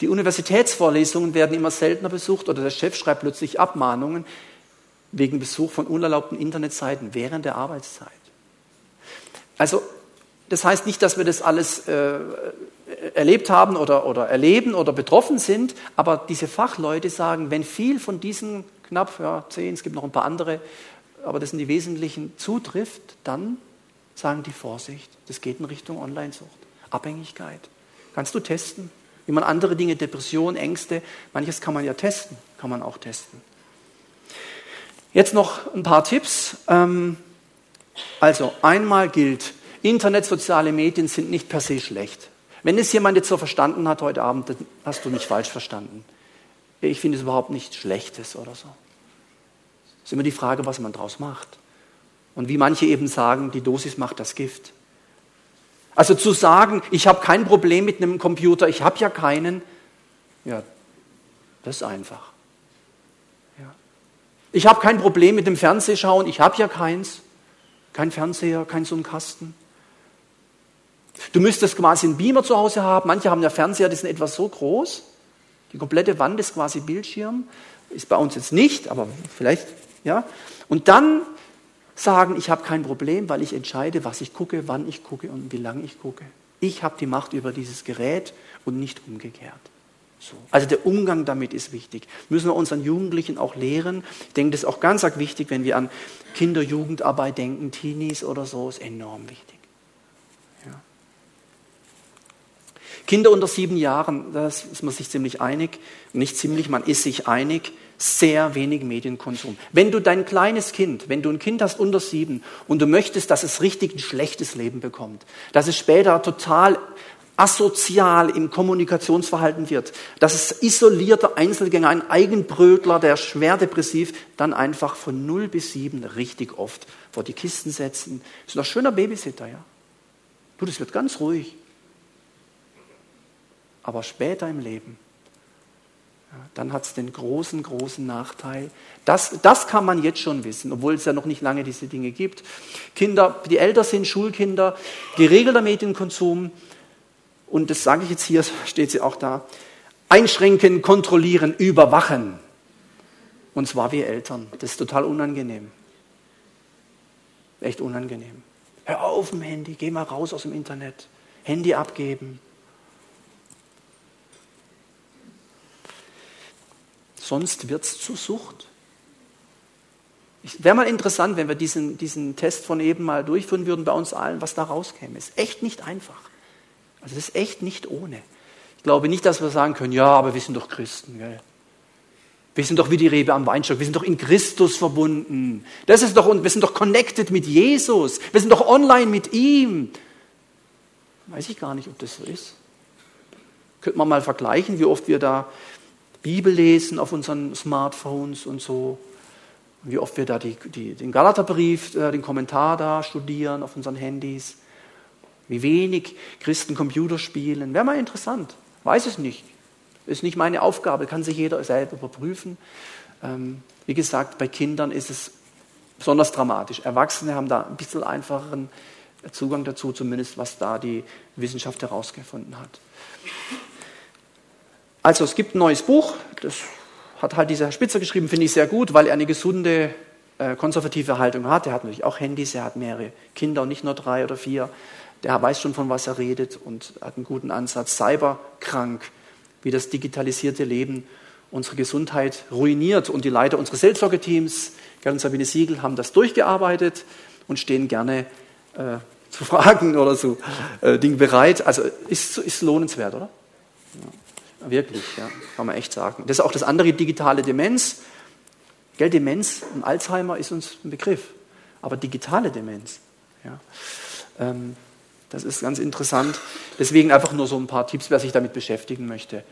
die Universitätsvorlesungen werden immer seltener besucht oder der Chef schreibt plötzlich Abmahnungen wegen Besuch von unerlaubten Internetseiten während der Arbeitszeit. Also das heißt nicht, dass wir das alles äh, erlebt haben oder, oder erleben oder betroffen sind, aber diese Fachleute sagen, wenn viel von diesen knapp ja, zehn, es gibt noch ein paar andere, aber das sind die wesentlichen, zutrifft, dann sagen die Vorsicht, das geht in Richtung Online-Sucht, Abhängigkeit. Kannst du testen? Wie man andere Dinge, Depression, Ängste, manches kann man ja testen, kann man auch testen. Jetzt noch ein paar Tipps. Ähm, also einmal gilt, Internet, soziale Medien sind nicht per se schlecht. Wenn es jemand jetzt so verstanden hat heute Abend, dann hast du mich falsch verstanden. Ich finde es überhaupt nichts Schlechtes oder so. Es ist immer die Frage, was man daraus macht. Und wie manche eben sagen, die Dosis macht das Gift. Also zu sagen, ich habe kein Problem mit einem Computer, ich habe ja keinen, ja, das ist einfach. Ja. Ich habe kein Problem mit dem Fernsehschauen, ich habe ja keins. Kein Fernseher, kein so ein Kasten. Du müsstest quasi einen Beamer zu Hause haben. Manche haben ja Fernseher, die sind etwas so groß. Die komplette Wand ist quasi Bildschirm. Ist bei uns jetzt nicht, aber vielleicht, ja. Und dann sagen, ich habe kein Problem, weil ich entscheide, was ich gucke, wann ich gucke und wie lange ich gucke. Ich habe die Macht über dieses Gerät und nicht umgekehrt. So. Also der Umgang damit ist wichtig. Müssen wir unseren Jugendlichen auch lehren. Ich denke, das ist auch ganz wichtig, wenn wir an Kinder, Jugendarbeit denken, Teenies oder so, ist enorm wichtig. Ja. Kinder unter sieben Jahren, da ist man sich ziemlich einig, nicht ziemlich, man ist sich einig, sehr wenig Medienkonsum. Wenn du dein kleines Kind, wenn du ein Kind hast unter sieben und du möchtest, dass es richtig ein schlechtes Leben bekommt, dass es später total asozial im Kommunikationsverhalten wird, dass es isolierter Einzelgänger, ein Eigenbrötler, der schwer depressiv, dann einfach von 0 bis 7 richtig oft vor die Kisten setzen. Ist ein schöner Babysitter, ja. Du, das wird ganz ruhig. Aber später im Leben, dann hat es den großen, großen Nachteil. Das, das kann man jetzt schon wissen, obwohl es ja noch nicht lange diese Dinge gibt. Kinder, die älter sind, Schulkinder, geregelter Medienkonsum, und das sage ich jetzt hier, steht sie auch da, einschränken, kontrollieren, überwachen. Und zwar wir Eltern. Das ist total unangenehm. Echt unangenehm. Hör auf dem Handy, geh mal raus aus dem Internet. Handy abgeben. Sonst wird es zur Sucht. Wäre mal interessant, wenn wir diesen, diesen Test von eben mal durchführen würden bei uns allen, was da rauskäme. Ist echt nicht einfach. Also das ist echt nicht ohne. Ich glaube nicht, dass wir sagen können, ja, aber wir sind doch Christen. Gell? Wir sind doch wie die Rebe am Weinstock. Wir sind doch in Christus verbunden. Das ist doch, wir sind doch connected mit Jesus. Wir sind doch online mit ihm. Weiß ich gar nicht, ob das so ist. Könnte man mal vergleichen, wie oft wir da Bibel lesen auf unseren Smartphones und so. Wie oft wir da die, die, den Galaterbrief, äh, den Kommentar da studieren auf unseren Handys. Wie wenig Christen Computer spielen. Wäre mal interessant. Weiß es nicht. Ist nicht meine Aufgabe, kann sich jeder selber überprüfen. Ähm, wie gesagt, bei Kindern ist es besonders dramatisch. Erwachsene haben da ein bisschen einfacheren Zugang dazu, zumindest was da die Wissenschaft herausgefunden hat. Also es gibt ein neues Buch, das hat halt dieser Herr Spitzer geschrieben, finde ich sehr gut, weil er eine gesunde äh, konservative Haltung hat. Er hat natürlich auch Handys, er hat mehrere Kinder und nicht nur drei oder vier der weiß schon, von was er redet und hat einen guten Ansatz. Cyberkrank, wie das digitalisierte Leben unsere Gesundheit ruiniert. Und die Leiter unseres Seelsorgeteams, Gerd und Sabine Siegel, haben das durchgearbeitet und stehen gerne äh, zu Fragen oder so äh, Dinge bereit. Also ist, ist lohnenswert, oder? Ja, wirklich, ja, kann man echt sagen. Das ist auch das andere, digitale Demenz. Gell, Demenz und Alzheimer ist uns ein Begriff, aber digitale Demenz. Ja. Ähm, das ist ganz interessant. Deswegen einfach nur so ein paar Tipps, wer sich damit beschäftigen möchte.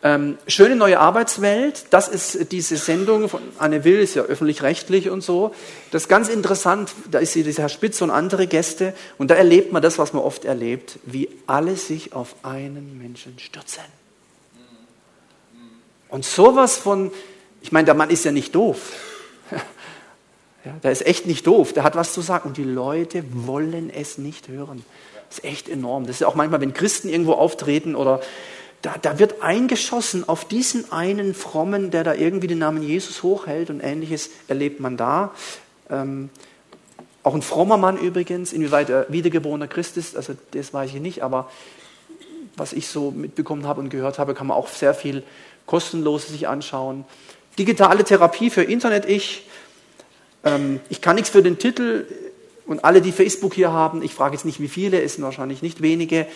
Ähm, schöne neue Arbeitswelt, das ist diese Sendung von Anne Will, ist ja öffentlich-rechtlich und so. Das ist ganz interessant, da ist dieser Herr Spitz und andere Gäste und da erlebt man das, was man oft erlebt, wie alle sich auf einen Menschen stürzen. Und sowas von, ich meine, der Mann ist ja nicht doof. Ja, der ist echt nicht doof, der hat was zu sagen und die Leute wollen es nicht hören. Das ist echt enorm. Das ist auch manchmal, wenn Christen irgendwo auftreten oder da, da wird eingeschossen auf diesen einen Frommen, der da irgendwie den Namen Jesus hochhält und ähnliches erlebt man da. Ähm, auch ein frommer Mann übrigens, inwieweit er wiedergeborener Christ ist, also das weiß ich nicht, aber was ich so mitbekommen habe und gehört habe, kann man auch sehr viel kostenlos sich anschauen. Digitale Therapie für Internet-Ich. Ähm, ich kann nichts für den Titel, und alle, die Facebook hier haben, ich frage jetzt nicht wie viele, es sind wahrscheinlich nicht wenige,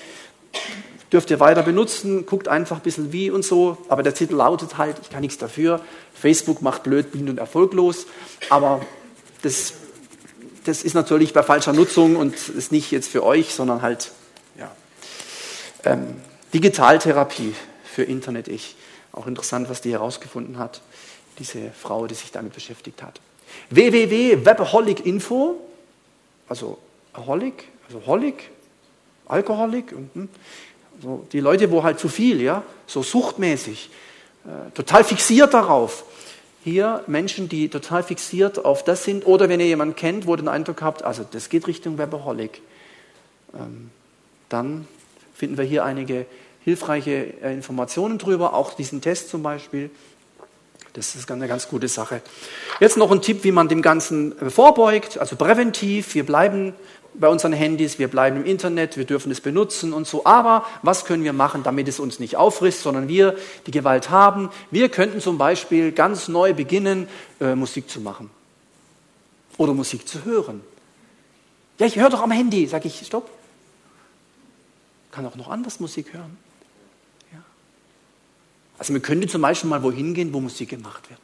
dürft ihr weiter benutzen, guckt einfach ein bisschen wie und so, aber der Titel lautet halt, ich kann nichts dafür, Facebook macht blöd, blind und erfolglos, aber das, das ist natürlich bei falscher Nutzung und ist nicht jetzt für euch, sondern halt, ja. Ähm, Digitaltherapie für Internet-Ich. Auch interessant, was die herausgefunden hat, diese Frau, die sich damit beschäftigt hat. www.webaholic.info, also Aholic, also Holic, Alkoholik, und, hm, so die Leute, wo halt zu viel, ja, so suchtmäßig, äh, total fixiert darauf. Hier Menschen, die total fixiert auf das sind, oder wenn ihr jemanden kennt, wo ihr den Eindruck habt, also das geht Richtung Webaholic, ähm, dann finden wir hier einige hilfreiche äh, Informationen drüber, auch diesen Test zum Beispiel. Das ist eine ganz gute Sache. Jetzt noch ein Tipp, wie man dem Ganzen äh, vorbeugt, also präventiv. Wir bleiben bei unseren Handys, wir bleiben im Internet, wir dürfen es benutzen und so. Aber was können wir machen, damit es uns nicht auffrisst, sondern wir die Gewalt haben? Wir könnten zum Beispiel ganz neu beginnen, äh, Musik zu machen oder Musik zu hören. Ja, ich höre doch am Handy, sage ich, stopp. Kann auch noch anders Musik hören. Also man könnte zum Beispiel mal wohin gehen, wo Musik gemacht wird.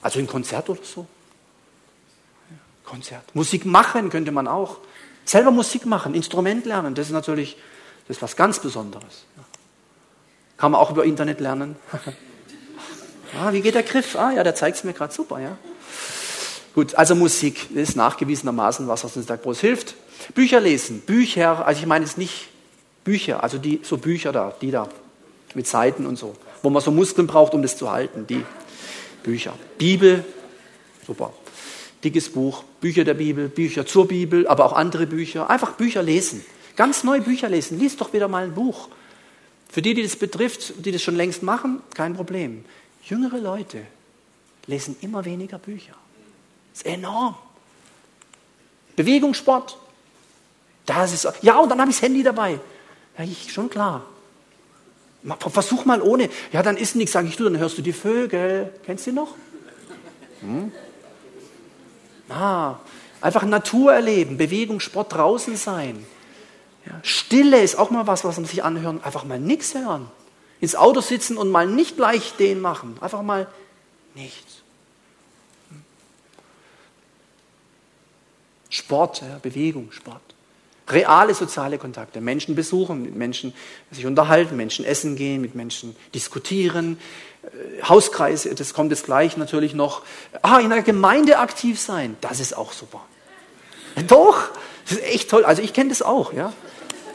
Also ein Konzert oder so. Konzert. Musik machen könnte man auch. Selber Musik machen, Instrument lernen, das ist natürlich das ist was ganz Besonderes. Kann man auch über Internet lernen. ah, wie geht der Griff? Ah ja, der zeigt es mir gerade super, ja. Gut, also Musik ist nachgewiesenermaßen was, was uns da groß hilft. Bücher lesen, Bücher, also ich meine jetzt nicht Bücher, also die so Bücher da, die da, mit Seiten und so, wo man so Muskeln braucht, um das zu halten, die Bücher. Bibel, super. Dickes Buch, Bücher der Bibel, Bücher zur Bibel, aber auch andere Bücher. Einfach Bücher lesen. Ganz neue Bücher lesen. Lies doch wieder mal ein Buch. Für die, die das betrifft, die das schon längst machen, kein Problem. Jüngere Leute lesen immer weniger Bücher. Das ist enorm. Bewegung, Sport. Das ist, ja, und dann habe ich das Handy dabei. Ja, ich, schon klar. Versuch mal ohne. Ja, dann ist nichts, sage ich du, dann hörst du die Vögel. Kennst du die noch? Hm? Ah, einfach Natur erleben, Bewegung, Sport, draußen sein. Ja, Stille ist auch mal was, was man sich anhören. Einfach mal nichts hören. Ins Auto sitzen und mal nicht gleich den machen. Einfach mal nichts. Hm? Sport, ja, Bewegung, Sport. Reale soziale Kontakte, Menschen besuchen, mit Menschen sich unterhalten, Menschen essen gehen, mit Menschen diskutieren, äh, Hauskreise, das kommt jetzt gleich natürlich noch. Ah, in einer Gemeinde aktiv sein, das ist auch super. Doch, das ist echt toll. Also ich kenne das auch, ja.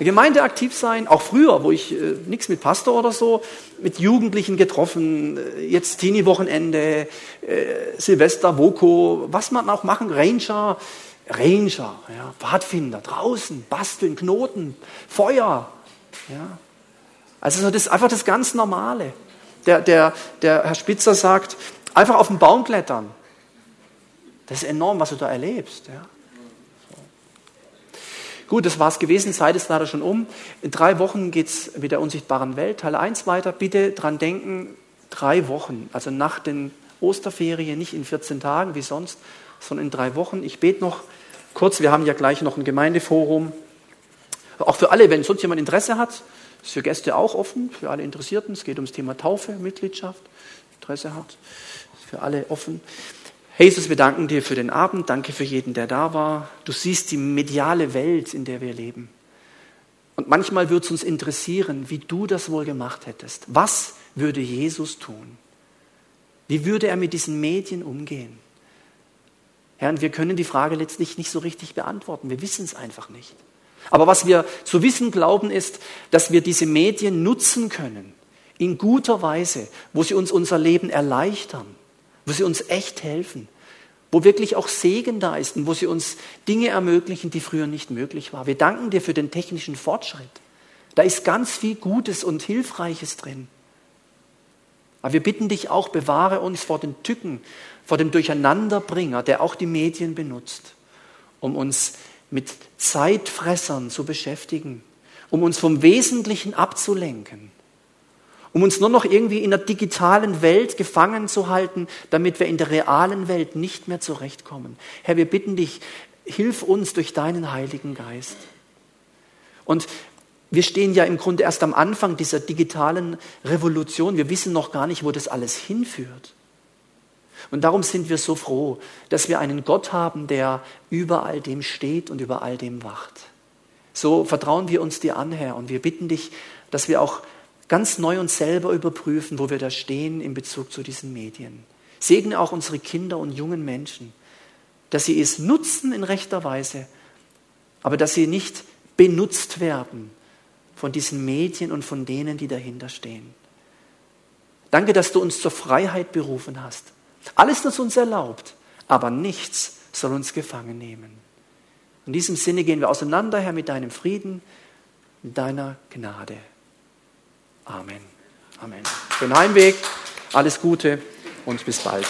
Gemeinde aktiv sein, auch früher, wo ich äh, nichts mit Pastor oder so, mit Jugendlichen getroffen, äh, jetzt Teenie-Wochenende, äh, Silvester, Voko, was man auch machen, Ranger, Ranger, ja, Pfadfinder, draußen, basteln, Knoten, Feuer. Ja. Also das ist einfach das ganz Normale. Der, der, der Herr Spitzer sagt, einfach auf den Baum klettern. Das ist enorm, was du da erlebst. Ja. Gut, das war es gewesen, Zeit ist leider schon um. In drei Wochen geht es mit der unsichtbaren Welt, Teil 1 weiter. Bitte dran denken, drei Wochen, also nach den Osterferien, nicht in 14 Tagen wie sonst, sondern in drei Wochen. Ich bete noch kurz, wir haben ja gleich noch ein Gemeindeforum. Auch für alle, wenn sonst jemand Interesse hat, ist für Gäste auch offen, für alle Interessierten. Es geht ums Thema Taufe, Mitgliedschaft, Interesse hat, ist für alle offen. Jesus, wir danken dir für den Abend, danke für jeden, der da war. Du siehst die mediale Welt, in der wir leben. Und manchmal würde es uns interessieren, wie du das wohl gemacht hättest. Was würde Jesus tun? Wie würde er mit diesen Medien umgehen? Herr, wir können die Frage letztlich nicht so richtig beantworten. Wir wissen es einfach nicht. Aber was wir zu wissen glauben, ist, dass wir diese Medien nutzen können, in guter Weise, wo sie uns unser Leben erleichtern, wo sie uns echt helfen, wo wirklich auch Segen da ist und wo sie uns Dinge ermöglichen, die früher nicht möglich waren. Wir danken dir für den technischen Fortschritt. Da ist ganz viel Gutes und Hilfreiches drin. Aber wir bitten dich auch, bewahre uns vor den Tücken vor dem Durcheinanderbringer, der auch die Medien benutzt, um uns mit Zeitfressern zu beschäftigen, um uns vom Wesentlichen abzulenken, um uns nur noch irgendwie in der digitalen Welt gefangen zu halten, damit wir in der realen Welt nicht mehr zurechtkommen. Herr, wir bitten dich, hilf uns durch deinen Heiligen Geist. Und wir stehen ja im Grunde erst am Anfang dieser digitalen Revolution. Wir wissen noch gar nicht, wo das alles hinführt. Und darum sind wir so froh, dass wir einen Gott haben, der über all dem steht und über all dem wacht. So vertrauen wir uns dir an, Herr, und wir bitten dich, dass wir auch ganz neu uns selber überprüfen, wo wir da stehen in Bezug zu diesen Medien. Segne auch unsere Kinder und jungen Menschen, dass sie es nutzen in rechter Weise, aber dass sie nicht benutzt werden von diesen Medien und von denen, die dahinter stehen. Danke, dass du uns zur Freiheit berufen hast. Alles ist uns erlaubt, aber nichts soll uns gefangen nehmen. In diesem Sinne gehen wir auseinander, Herr, mit deinem Frieden, mit deiner Gnade. Amen. Amen. Den Heimweg, alles Gute und bis bald.